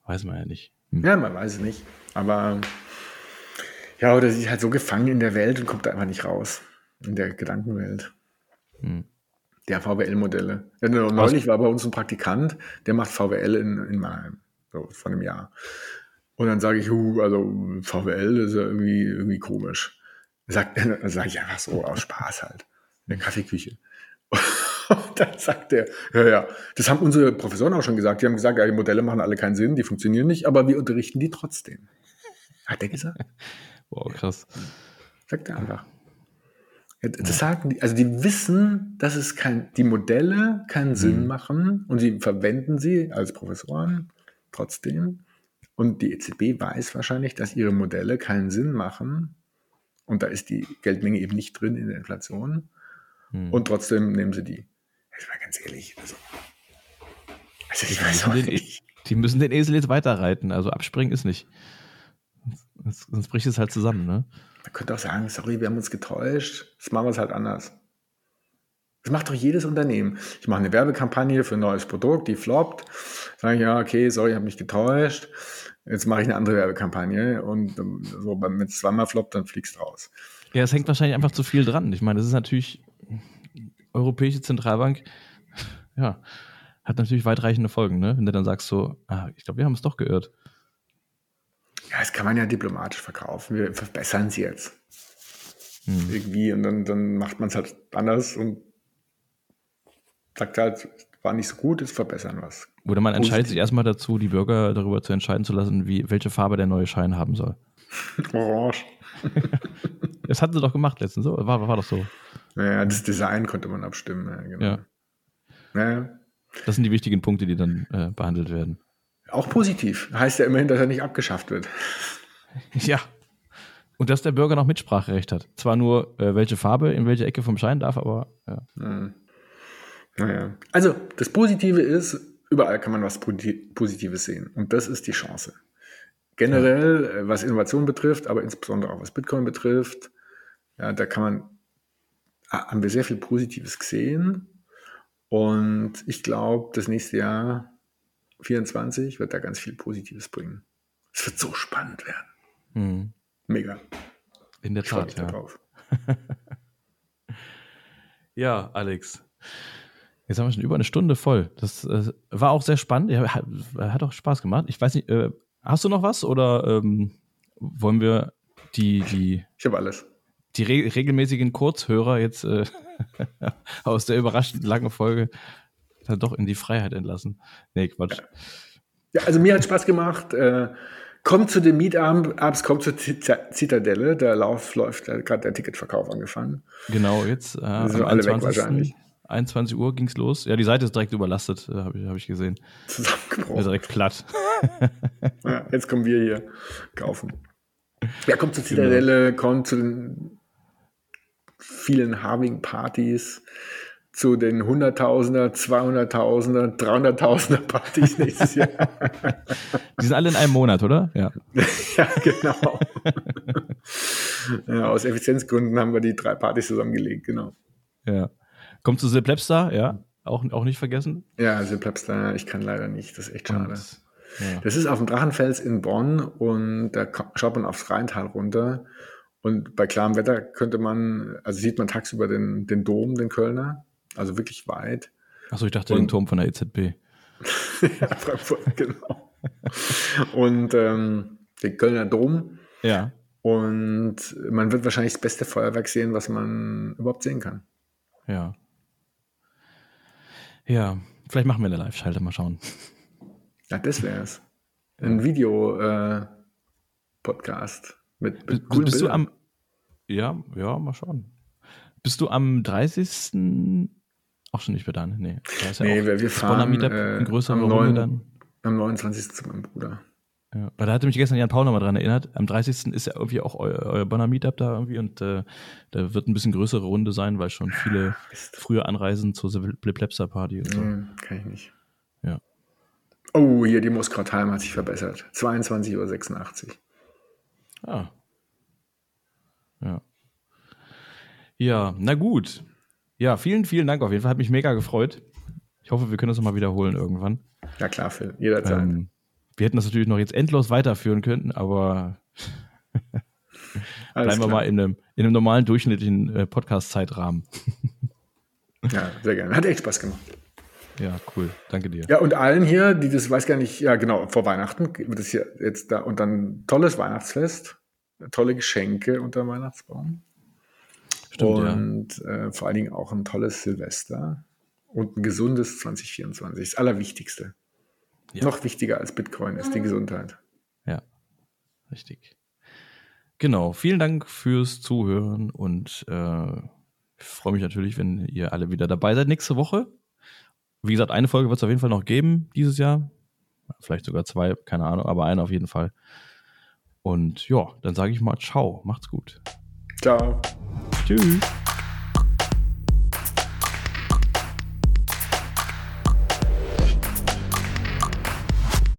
weiß man ja nicht. Hm. Ja, man weiß es nicht. Aber ja, oder sie ist halt so gefangen in der Welt und kommt da einfach nicht raus. In der Gedankenwelt. Hm. Der VWL-Modelle. Ja, neulich war bei uns ein Praktikant, der macht VWL in, in Mannheim. So, von einem Jahr. Und dann sage ich, uh, also VWL ist ja irgendwie, irgendwie komisch. Sagt, dann sage ich einfach so aus Spaß halt. In der Kaffeeküche. Und dann sagt er, ja, ja, das haben unsere Professoren auch schon gesagt. Die haben gesagt, ja, die Modelle machen alle keinen Sinn, die funktionieren nicht, aber wir unterrichten die trotzdem. Hat er gesagt? Wow, krass. Sagt er einfach. Das sagen die, also die wissen, dass es kein, die Modelle keinen Sinn mhm. machen und sie verwenden sie als Professoren trotzdem. Und die EZB weiß wahrscheinlich, dass ihre Modelle keinen Sinn machen. Und da ist die Geldmenge eben nicht drin in der Inflation. Hm. Und trotzdem nehmen sie die. Jetzt mal ganz ehrlich. Also, also ich weiß auch nicht. Die müssen den Esel jetzt weiterreiten. Also abspringen ist nicht. Sonst bricht es halt zusammen, ne? Man könnte auch sagen, sorry, wir haben uns getäuscht. Das machen wir es halt anders. Das macht doch jedes Unternehmen. Ich mache eine Werbekampagne für ein neues Produkt, die floppt. Sage ich, ja, okay, sorry, ich habe mich getäuscht. Jetzt mache ich eine andere Werbekampagne und so, wenn es zweimal floppt, dann fliegst du raus. Ja, es hängt wahrscheinlich einfach zu viel dran. Ich meine, das ist natürlich, Europäische Zentralbank, ja, hat natürlich weitreichende Folgen, ne? Wenn du dann sagst so, ah, ich glaube, wir haben es doch geirrt. Ja, das kann man ja diplomatisch verkaufen. Wir verbessern es jetzt. Hm. Irgendwie und dann, dann macht man es halt anders und sagt halt, war nicht so gut, jetzt verbessern wir es. Oder man entscheidet sich erstmal dazu, die Bürger darüber zu entscheiden zu lassen, wie, welche Farbe der neue Schein haben soll. Orange. das hatten sie doch gemacht letztens, so? War, war doch so. Naja, das Design konnte man abstimmen, ja, genau. Ja. Naja. Das sind die wichtigen Punkte, die dann äh, behandelt werden. Auch positiv. Heißt ja immerhin, dass er nicht abgeschafft wird. Ja. Und dass der Bürger noch Mitspracherecht hat. Zwar nur, äh, welche Farbe in welche Ecke vom Schein darf, aber ja. Hm. Naja. Also, das Positive ist, überall kann man was Positives sehen. Und das ist die Chance. Generell. Äh, was Innovation betrifft, aber insbesondere auch was Bitcoin betrifft, ja, da kann man, haben wir sehr viel Positives gesehen. Und ich glaube, das nächste Jahr, 24, wird da ganz viel Positives bringen. Es wird so spannend werden. Mhm. Mega. In der Tat, ja. Drauf. ja, Alex. Jetzt haben wir schon über eine Stunde voll. Das äh, war auch sehr spannend. Ja, hat, hat, auch Spaß gemacht. Ich weiß nicht, äh, hast du noch was oder ähm, wollen wir die, die. Ich habe alles. Die re regelmäßigen Kurzhörer jetzt äh, aus der überraschend langen Folge dann doch in die Freiheit entlassen. Nee, Quatsch. Ja, also mir hat Spaß gemacht. Äh, kommt zu den Meetups, kommt zur Zitadelle. Da läuft, läuft gerade der Ticketverkauf angefangen. Genau, jetzt. Äh, sind alle weg wahrscheinlich. 21 Uhr ging es los. Ja, die Seite ist direkt überlastet, äh, habe ich, hab ich gesehen. Zusammengebrochen. Ja, direkt platt. ja, jetzt kommen wir hier kaufen. Ja, kommt zur genau. Zitadelle, genau. kommt zu den vielen Harving-Partys, zu den 100.000er, 200.000er, 300.000er Partys nächstes Jahr. Die sind alle in einem Monat, oder? Ja, ja genau. ja, aus Effizienzgründen haben wir die drei Partys zusammengelegt, genau. Ja. Kommt zu Sepp Lepster, ja, auch, auch nicht vergessen. Ja, Sepp Lepster, ich kann leider nicht, das ist echt schade. Und, ja. Das ist auf dem Drachenfels in Bonn und da schaut man aufs Rheintal runter. Und bei klarem Wetter könnte man, also sieht man tagsüber den, den Dom, den Kölner, also wirklich weit. Achso, ich dachte und, den Turm von der EZB. ja, Frankfurt, genau. und ähm, den Kölner Dom. Ja. Und man wird wahrscheinlich das beste Feuerwerk sehen, was man überhaupt sehen kann. Ja. Ja, vielleicht machen wir eine Live-Schalte, mal schauen. Ja, das wäre es. Ein. Video-Podcast äh, mit, mit coolen Bist Bildern. du am. Ja, ja, mal schauen. Bist du am 30. auch schon nicht mehr da? Ne? Nee, ist ja nee wir, wir fahren äh, am, 9, dann. am 29. zu meinem Bruder. Ja, weil da hatte mich gestern Jan Paul nochmal dran erinnert. Am 30. ist ja irgendwie auch euer, euer Bonner Meetup da irgendwie und äh, da wird ein bisschen größere Runde sein, weil schon viele früher anreisen zur Bliplepster Party und so. Mm, kann ich nicht. Ja. Oh, hier die Moskautalm hat sich verbessert. 22.86 Uhr. Ah. Ja. Ja, na gut. Ja, vielen, vielen Dank auf jeden Fall. Hat mich mega gefreut. Ich hoffe, wir können das nochmal wiederholen irgendwann. Ja, klar, Phil. Jederzeit. Ähm, wir hätten das natürlich noch jetzt endlos weiterführen können, aber bleiben wir mal in einem, in einem normalen durchschnittlichen äh, Podcast-Zeitrahmen. ja, sehr gerne. Hat echt Spaß gemacht. Ja, cool. Danke dir. Ja, und allen hier, die das weiß gar nicht, ja genau, vor Weihnachten wird es hier jetzt da und dann tolles Weihnachtsfest, tolle Geschenke unter dem Weihnachtsbaum. Stimmt, und ja. äh, vor allen Dingen auch ein tolles Silvester und ein gesundes 2024. Das Allerwichtigste. Ja. Noch wichtiger als Bitcoin ist die Gesundheit. Ja, richtig. Genau. Vielen Dank fürs Zuhören und äh, ich freue mich natürlich, wenn ihr alle wieder dabei seid nächste Woche. Wie gesagt, eine Folge wird es auf jeden Fall noch geben dieses Jahr. Vielleicht sogar zwei, keine Ahnung, aber einen auf jeden Fall. Und ja, dann sage ich mal ciao, macht's gut. Ciao. Tschüss.